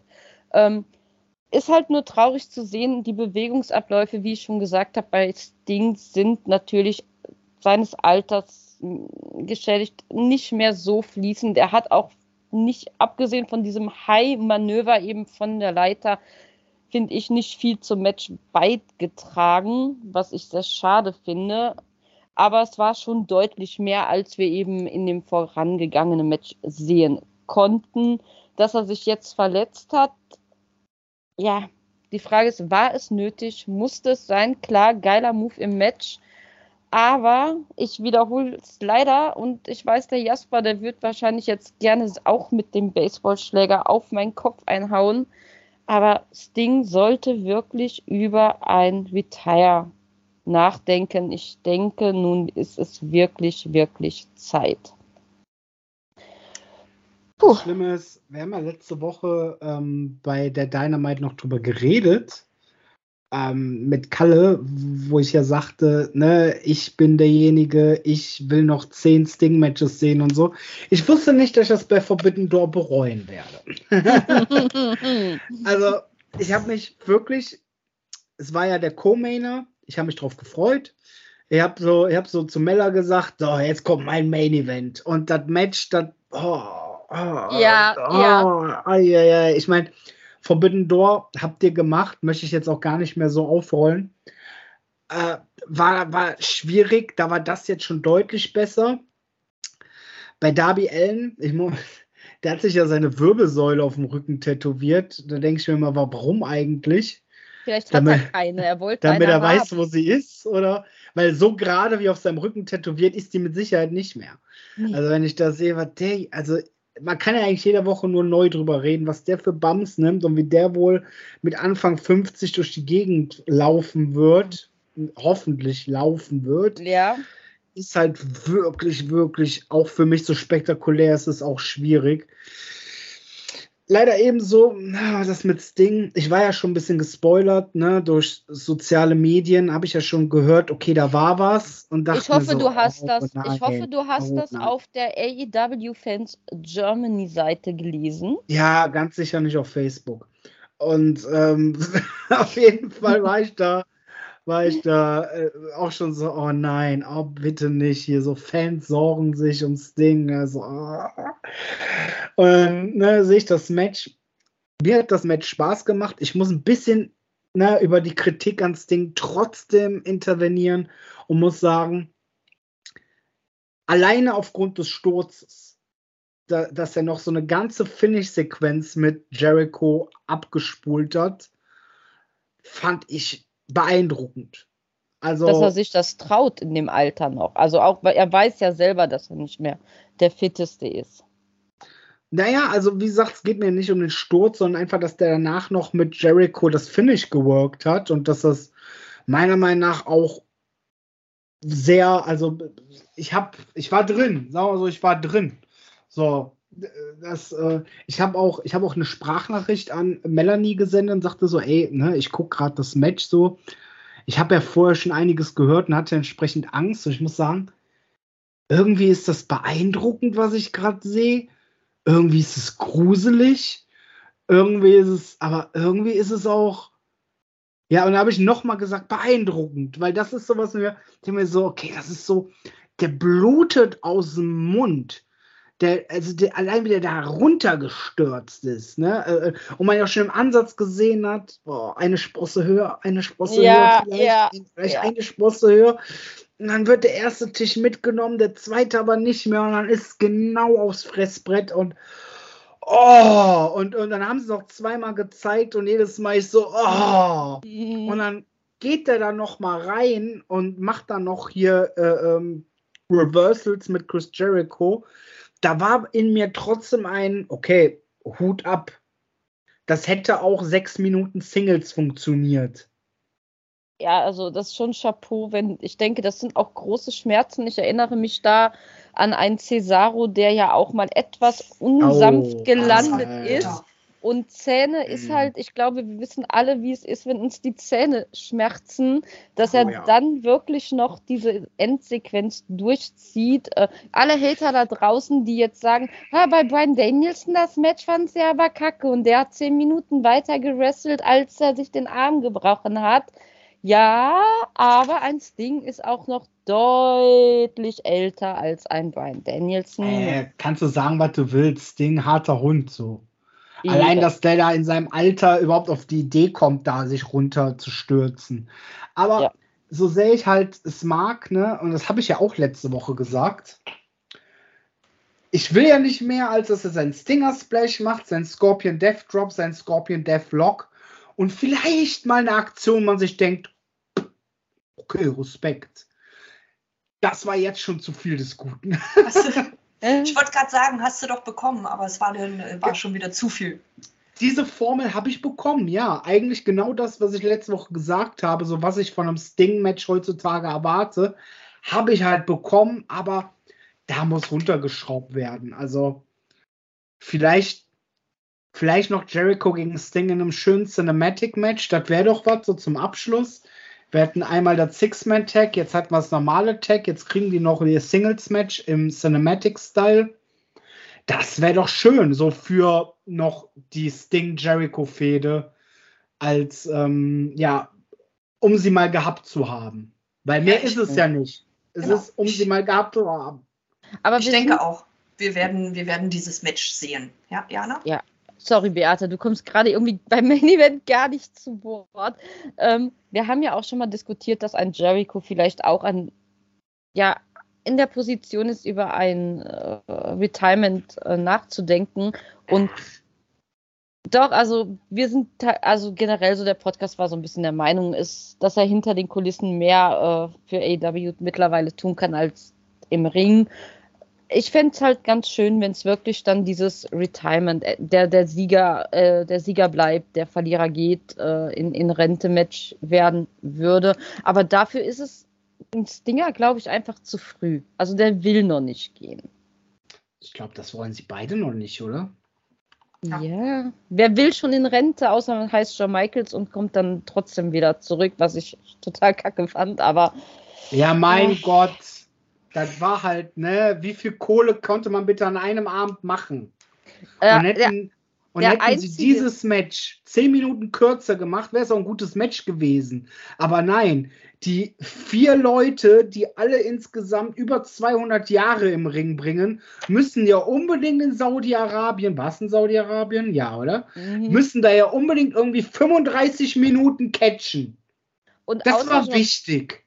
Ähm, ist halt nur traurig zu sehen, die Bewegungsabläufe, wie ich schon gesagt habe, bei Sting sind natürlich seines Alters hm, geschädigt nicht mehr so fließend. Er hat auch nicht, abgesehen von diesem High-Manöver eben von der Leiter, finde ich, nicht viel zum Match beigetragen, was ich sehr schade finde. Aber es war schon deutlich mehr, als wir eben in dem vorangegangenen Match sehen konnten. Dass er sich jetzt verletzt hat, ja, die Frage ist, war es nötig? Musste es sein? Klar, geiler Move im Match. Aber ich wiederhole es leider und ich weiß, der Jasper, der wird wahrscheinlich jetzt gerne auch mit dem Baseballschläger auf meinen Kopf einhauen. Aber Sting sollte wirklich über ein Retire nachdenken. Ich denke, nun ist es wirklich, wirklich Zeit. Puh. Das Schlimme ist, wir haben ja letzte Woche ähm, bei der Dynamite noch drüber geredet, ähm, mit Kalle, wo ich ja sagte, ne, ich bin derjenige, ich will noch zehn Sting-Matches sehen und so. Ich wusste nicht, dass ich das bei Forbidden Door bereuen werde. also, ich habe mich wirklich, es war ja der Co-Mainer, ich habe mich drauf gefreut. Ich habe so, hab so zu Mella gesagt, so, jetzt kommt mein Main Event. Und das Match, das, oh, oh, ja, oh, ja. Oh, ja, ja. Ich meine, Forbidden Door habt ihr gemacht, möchte ich jetzt auch gar nicht mehr so aufrollen. Äh, war, war schwierig, da war das jetzt schon deutlich besser. Bei Darby Allen, ich muss, der hat sich ja seine Wirbelsäule auf dem Rücken tätowiert. Da denke ich mir immer, warum eigentlich? Vielleicht hat damit, er keine, er wollte Damit er haben. weiß, wo sie ist, oder? Weil so gerade wie auf seinem Rücken tätowiert ist die mit Sicherheit nicht mehr. Nee. Also wenn ich da sehe, was der, also man kann ja eigentlich jede Woche nur neu drüber reden, was der für Bums nimmt und wie der wohl mit Anfang 50 durch die Gegend laufen wird, hoffentlich laufen wird. Ja. Ist halt wirklich, wirklich, auch für mich so spektakulär ist es auch schwierig leider ebenso, das mit Sting, ich war ja schon ein bisschen gespoilert, ne, durch soziale Medien habe ich ja schon gehört, okay, da war was und dachte Ich hoffe, so, du hast oh, das, nein, ich hoffe, du hast oh, das nein. auf der AEW Fans Germany Seite gelesen. Ja, ganz sicher nicht auf Facebook. Und ähm, auf jeden Fall war ich da war ich da äh, auch schon so, oh nein, oh bitte nicht, hier so Fans sorgen sich ums Ding. Also, oh. Und ne, sehe ich das Match. Mir hat das Match Spaß gemacht. Ich muss ein bisschen ne, über die Kritik ans Ding trotzdem intervenieren und muss sagen, alleine aufgrund des Sturzes, da, dass er noch so eine ganze Finish-Sequenz mit Jericho abgespult hat, fand ich beeindruckend. Also, dass er sich das traut in dem Alter noch. Also auch, weil er weiß ja selber, dass er nicht mehr der fitteste ist. Naja, also wie gesagt, es geht mir nicht um den Sturz, sondern einfach, dass der danach noch mit Jericho das Finish geworkt hat und dass das meiner Meinung nach auch sehr, also ich hab, ich war drin, sagen wir so, ich war drin. So, das, äh, ich habe auch, ich auch eine Sprachnachricht an Melanie gesendet und sagte so, ey, ne, ich gucke gerade das Match so. Ich habe ja vorher schon einiges gehört und hatte entsprechend Angst. Und ich muss sagen, irgendwie ist das beeindruckend, was ich gerade sehe. Irgendwie ist es gruselig. Irgendwie ist es, aber irgendwie ist es auch. Ja, und da habe ich nochmal gesagt, beeindruckend, weil das ist sowas, ich mir so, okay, das ist so, der blutet aus dem Mund der, also der, allein wie der da runtergestürzt ist, ne? Äh, und man ja schon im Ansatz gesehen hat, boah, eine Sprosse höher, eine Sprosse Ja, höher, vielleicht, ja, vielleicht ja. eine Sprosse höher. Und dann wird der erste Tisch mitgenommen, der zweite aber nicht mehr. Und dann ist es genau aufs Fressbrett und oh, und, und dann haben sie es noch zweimal gezeigt und jedes Mal ist so, oh. Mhm. Und dann geht der da noch mal rein und macht dann noch hier äh, ähm, Reversals mit Chris Jericho. Da war in mir trotzdem ein, okay, Hut ab. Das hätte auch sechs Minuten Singles funktioniert. Ja, also das ist schon Chapeau, wenn ich denke, das sind auch große Schmerzen. Ich erinnere mich da an einen Cesaro, der ja auch mal etwas unsanft Oh, gelandet Alter. ist. Und Zähne ist Mhm. halt, ich glaube, wir wissen alle, wie es ist, wenn uns die Zähne schmerzen, dass Oh er ja. dann wirklich noch diese Endsequenz durchzieht. Äh, alle Hater da draußen, die jetzt sagen, ah, bei Brian Danielson das Match fand sie aber kacke und der hat zehn Minuten weiter gerestelt, als er sich den Arm gebrochen hat. Ja, aber ein Sting ist auch noch deutlich älter als ein Brian Danielson. Äh, kannst du sagen, was du willst. Ding, harter Hund so. Allein, dass der da in seinem Alter überhaupt auf die Idee kommt, da sich runter zu stürzen. Aber Ja. so sehr ich halt es mag, ne, und das habe ich ja auch letzte Woche gesagt. Ich will ja nicht mehr, als dass er seinen Stinger Splash macht, sein Scorpion Death Drop, sein Scorpion Death Lock und vielleicht mal eine Aktion, man sich denkt, okay, Respekt. Das war jetzt schon zu viel des Guten. Du, Äh, ich wollte gerade sagen, hast du doch bekommen, aber es war, dann, äh, war schon wieder zu viel. Diese Formel habe ich bekommen, ja. Eigentlich genau das, was ich letzte Woche gesagt habe, so was ich von einem Sting-Match heutzutage erwarte, habe ich halt bekommen, aber da muss runtergeschraubt werden. Also vielleicht, vielleicht noch Jericho gegen Sting in einem schönen Cinematic-Match, das wäre doch was, so zum Abschluss. Wir hatten einmal das Six-Man-Tag, jetzt hatten wir das normale Tag, jetzt kriegen die noch ihr Singles-Match im Cinematic-Style. Das wäre doch schön, so für noch die Sting-Jericho-Fehde, als, ähm, ja, um sie mal gehabt zu haben. Weil mehr Ja, ist es ja nicht. Es Genau. ist, um sie mal gehabt zu haben. aber Ich denke auch, wir werden, wir werden dieses Match sehen. Ja, Jana? Sorry, Beate, du kommst gerade irgendwie beim Main Event gar nicht zu Wort. Ähm, wir haben ja auch schon mal diskutiert, dass ein Jericho vielleicht auch an, ja, in der Position ist, über ein äh, Retirement äh, nachzudenken. Und doch, also wir sind, also generell so der Podcast war so ein bisschen der Meinung, ist, dass er hinter den Kulissen mehr äh, für AEW mittlerweile tun kann als im Ring ich fände es halt ganz schön, wenn es wirklich dann dieses Retirement, äh, der, der Sieger, äh, der Sieger bleibt, der Verlierer geht, äh, in, in Rente-Match werden würde. Aber dafür ist es ein Stinger, glaube ich, einfach zu früh. Also der will noch nicht gehen. Ich glaube, das wollen sie beide noch nicht, oder? Ja. Ja. Wer will schon in Rente, außer man heißt Shawn Michaels und kommt dann trotzdem wieder zurück, was ich total kacke fand, aber Ja, mein Ja. Gott. Das war halt, ne, wie viel Kohle konnte man bitte an einem Abend machen? äh, und hätten, und der hätten sie dieses Match zehn Minuten kürzer gemacht, wäre es auch ein gutes Match gewesen. Aber nein, die vier Leute, die alle insgesamt über 200 Jahre im Ring bringen, müssen ja unbedingt in Saudi-Arabien, was in Saudi-Arabien? Ja, oder? mhm. Müssen da ja unbedingt irgendwie 35 Minuten catchen. und Das war wichtig.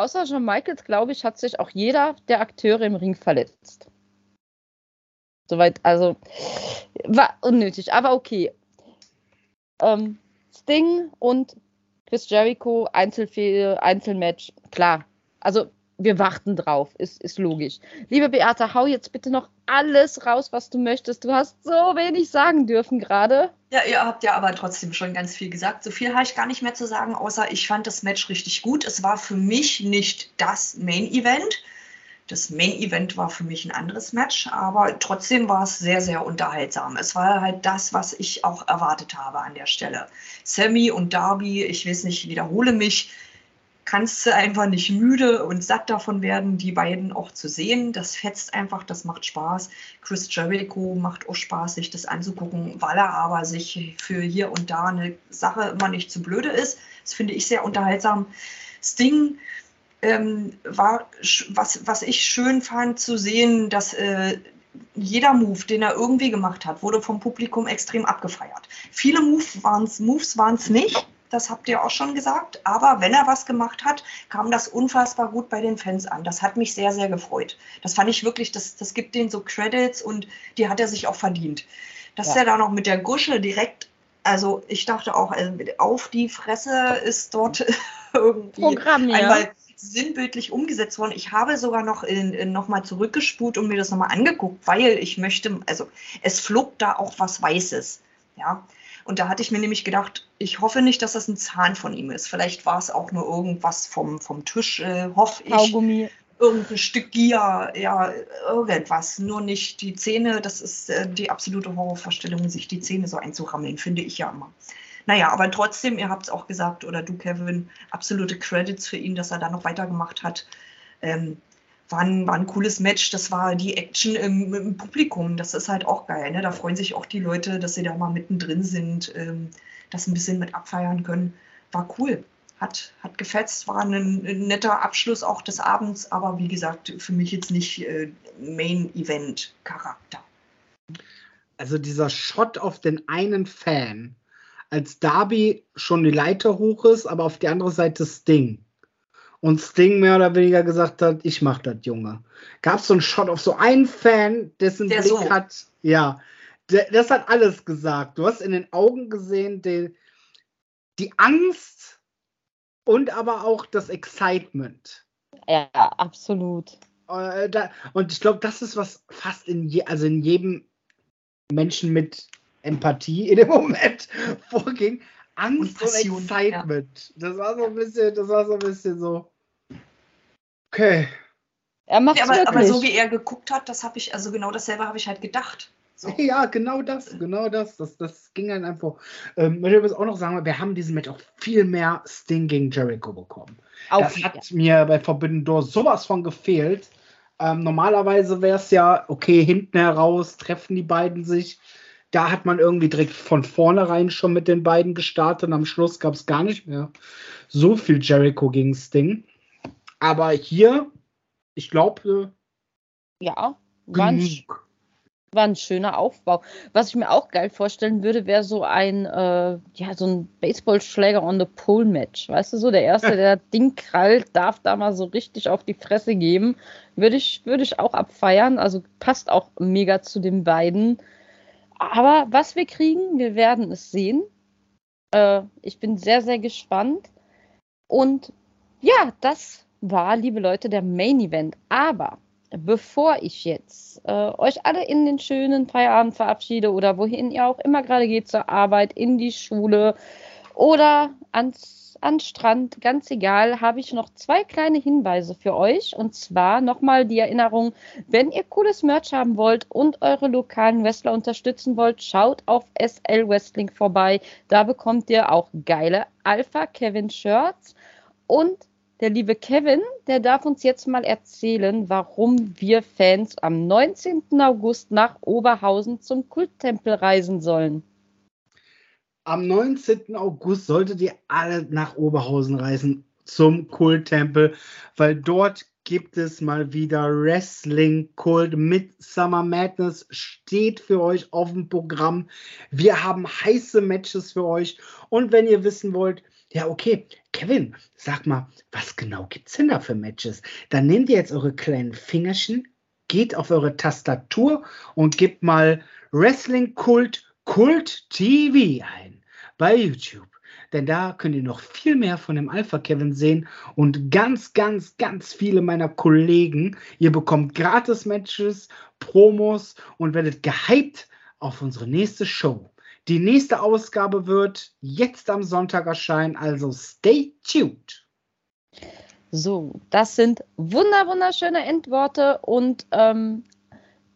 Außer Shawn Michaels, glaube ich, hat sich auch jeder der Akteure im Ring verletzt. Soweit, also war unnötig, aber okay. Ähm, Sting und Chris Jericho, Einzelfehde, Einzelmatch, klar. Also wir warten drauf, ist, ist logisch. Liebe Beate, hau jetzt bitte noch alles raus, was du möchtest. Du hast so wenig sagen dürfen gerade. Ja, ihr habt ja aber trotzdem schon ganz viel gesagt. So viel habe ich gar nicht mehr zu sagen, außer ich fand das Match richtig gut. Es war für mich nicht das Main Event. Das Main Event war für mich ein anderes Match, aber trotzdem war es sehr, sehr unterhaltsam. Es war halt das, was ich auch erwartet habe an der Stelle. Sammy und Darby, ich weiß nicht, wiederhole mich, kannst du einfach nicht müde und satt davon werden, die beiden auch zu sehen. Das fetzt einfach, das macht Spaß. Chris Jericho macht auch Spaß, sich das anzugucken, weil er aber sich für hier und da eine Sache immer nicht zu blöde ist. Das finde ich sehr unterhaltsam. Sting ähm, war, was, was ich schön fand zu sehen, dass äh, jeder Move, den er irgendwie gemacht hat, wurde vom Publikum extrem abgefeiert. Viele Move waren's, Moves waren es nicht, das habt ihr auch schon gesagt, aber wenn er was gemacht hat, kam das unfassbar gut bei den Fans an. Das hat mich sehr, sehr gefreut. Das fand ich wirklich, das, das gibt denen so Credits und die hat er sich auch verdient. Dass ja. er da noch mit der Gusche direkt, also ich dachte auch, also auf die Fresse ist dort irgendwie Programm, ja. einmal sinnbildlich umgesetzt worden. Ich habe sogar noch, in, in nochmal zurückgespult und mir das nochmal angeguckt, weil ich möchte, also es flog da auch was Weißes. Ja. Und da hatte ich mir nämlich gedacht, ich hoffe nicht, dass das ein Zahn von ihm ist. Vielleicht war es auch nur irgendwas vom, vom Tisch, äh, hoffe ich. Kaugummi. Irgendein Stück Gier, ja, irgendwas. Nur nicht die Zähne. Das ist äh, die absolute Horrorvorstellung, sich die Zähne so einzurammeln, finde ich ja immer. Naja, aber trotzdem, ihr habt es auch gesagt, oder du, Kevin, absolute Credits für ihn, dass er da noch weitergemacht hat. Ähm, war, ein, war ein cooles Match. Das war die Action im, im Publikum. Das ist halt auch geil. Ne? Da freuen sich auch die Leute, dass sie da mal mittendrin sind, ähm, das ein bisschen mit abfeiern können. War cool. Hat, hat gefetzt, war ein, ein netter Abschluss auch des Abends, aber wie gesagt, für mich jetzt nicht äh, Main-Event-Charakter. Also dieser Shot auf den einen Fan, als Darby schon die Leiter hoch ist, aber auf die andere Seite Sting. Und Sting mehr oder weniger gesagt hat, ich mach das, Junge. Gab es so einen Shot auf so einen Fan, dessen der Blick so. hat, ja, der, das hat alles gesagt. Du hast in den Augen gesehen, die, die Angst und aber auch das Excitement. Ja, absolut. Äh, da, und ich glaube, das ist was fast in, je, also in jedem Menschen mit Empathie in dem Moment vorging. Angst und, Passion, und Excitement. Ja. Das war so ein bisschen, das war so ein bisschen so. Okay. Er macht ja, aber, aber so wie er geguckt hat, das habe ich, also genau dasselbe habe ich halt gedacht. So. Ja, genau das, genau das. Das, das ging dann einfach. Ähm, ich muss auch noch sagen, wir haben diesen Match auch viel mehr Sting gegen Jericho bekommen. Auf, das hat ja. mir bei Forbidden Door sowas von gefehlt. Ähm, normalerweise wäre es ja, okay, hinten heraus treffen die beiden sich da hat man irgendwie direkt von vornherein schon mit den beiden gestartet und am Schluss gab es gar nicht mehr so viel Jericho gegen Sting. Aber hier, ich glaube. Ja, war ein, war ein, schöner Aufbau. Was ich mir auch geil vorstellen würde, wäre so ein, äh, ja, so ein Baseballschläger on the Pole Match. Weißt du so, der Erste, der Ding krallt, darf da mal so richtig auf die Fresse geben. Würde ich, würde ich auch abfeiern. Also passt auch mega zu den beiden. Aber was wir kriegen, wir werden es sehen. Äh, ich bin sehr, sehr gespannt. Und ja, das war, liebe Leute, der Main Event. Aber bevor ich jetzt äh, euch alle in den schönen Feierabend verabschiede oder wohin ihr auch immer gerade geht, zur Arbeit, in die Schule oder ans an Strand, ganz egal, habe ich noch zwei kleine Hinweise für euch. Und zwar nochmal die Erinnerung, wenn ihr cooles Merch haben wollt und eure lokalen Wrestler unterstützen wollt, schaut auf SL Wrestling vorbei. Da bekommt ihr auch geile Alpha Kevin Shirts. Und der liebe Kevin, der darf uns jetzt mal erzählen, warum wir Fans am 19. August nach Oberhausen zum Kulttempel reisen sollen am 19. August solltet ihr alle nach Oberhausen reisen zum Kulttempel, weil dort gibt es mal wieder Wrestling Kult mit Summer Madness steht für euch auf dem Programm. Wir haben heiße Matches für euch und wenn ihr wissen wollt, ja, okay, Kevin, sag mal, was genau gibt's denn da für Matches? Dann nehmt ihr jetzt eure kleinen Fingerchen, geht auf eure Tastatur und gebt mal Wrestling Kult Kult TV ein bei YouTube. Denn da könnt ihr noch viel mehr von dem Alpha Kevin sehen und ganz, ganz, ganz viele meiner Kollegen. Ihr bekommt gratis Matches, Promos und werdet gehypt auf unsere nächste Show. Die nächste Ausgabe wird jetzt am Sonntag erscheinen, also stay tuned. So, das sind wunder wunderschöne Endworte und ähm,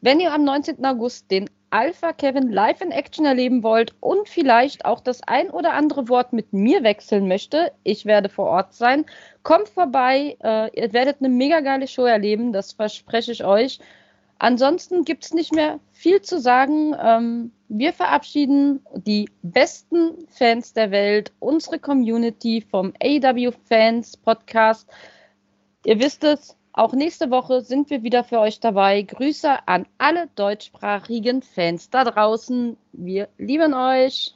wenn ihr am 19. August den Alpha Kevin live in Action erleben wollt und vielleicht auch das ein oder andere Wort mit mir wechseln möchte, ich werde vor Ort sein. Kommt vorbei, äh, ihr werdet eine mega geile Show erleben, das verspreche ich euch. Ansonsten gibt es nicht mehr viel zu sagen. Ähm, wir verabschieden die besten Fans der Welt, unsere Community vom AW Fans Podcast. Ihr wisst es, Auch nächste Woche sind wir wieder für euch dabei. Grüße an alle deutschsprachigen Fans da draußen. Wir lieben euch.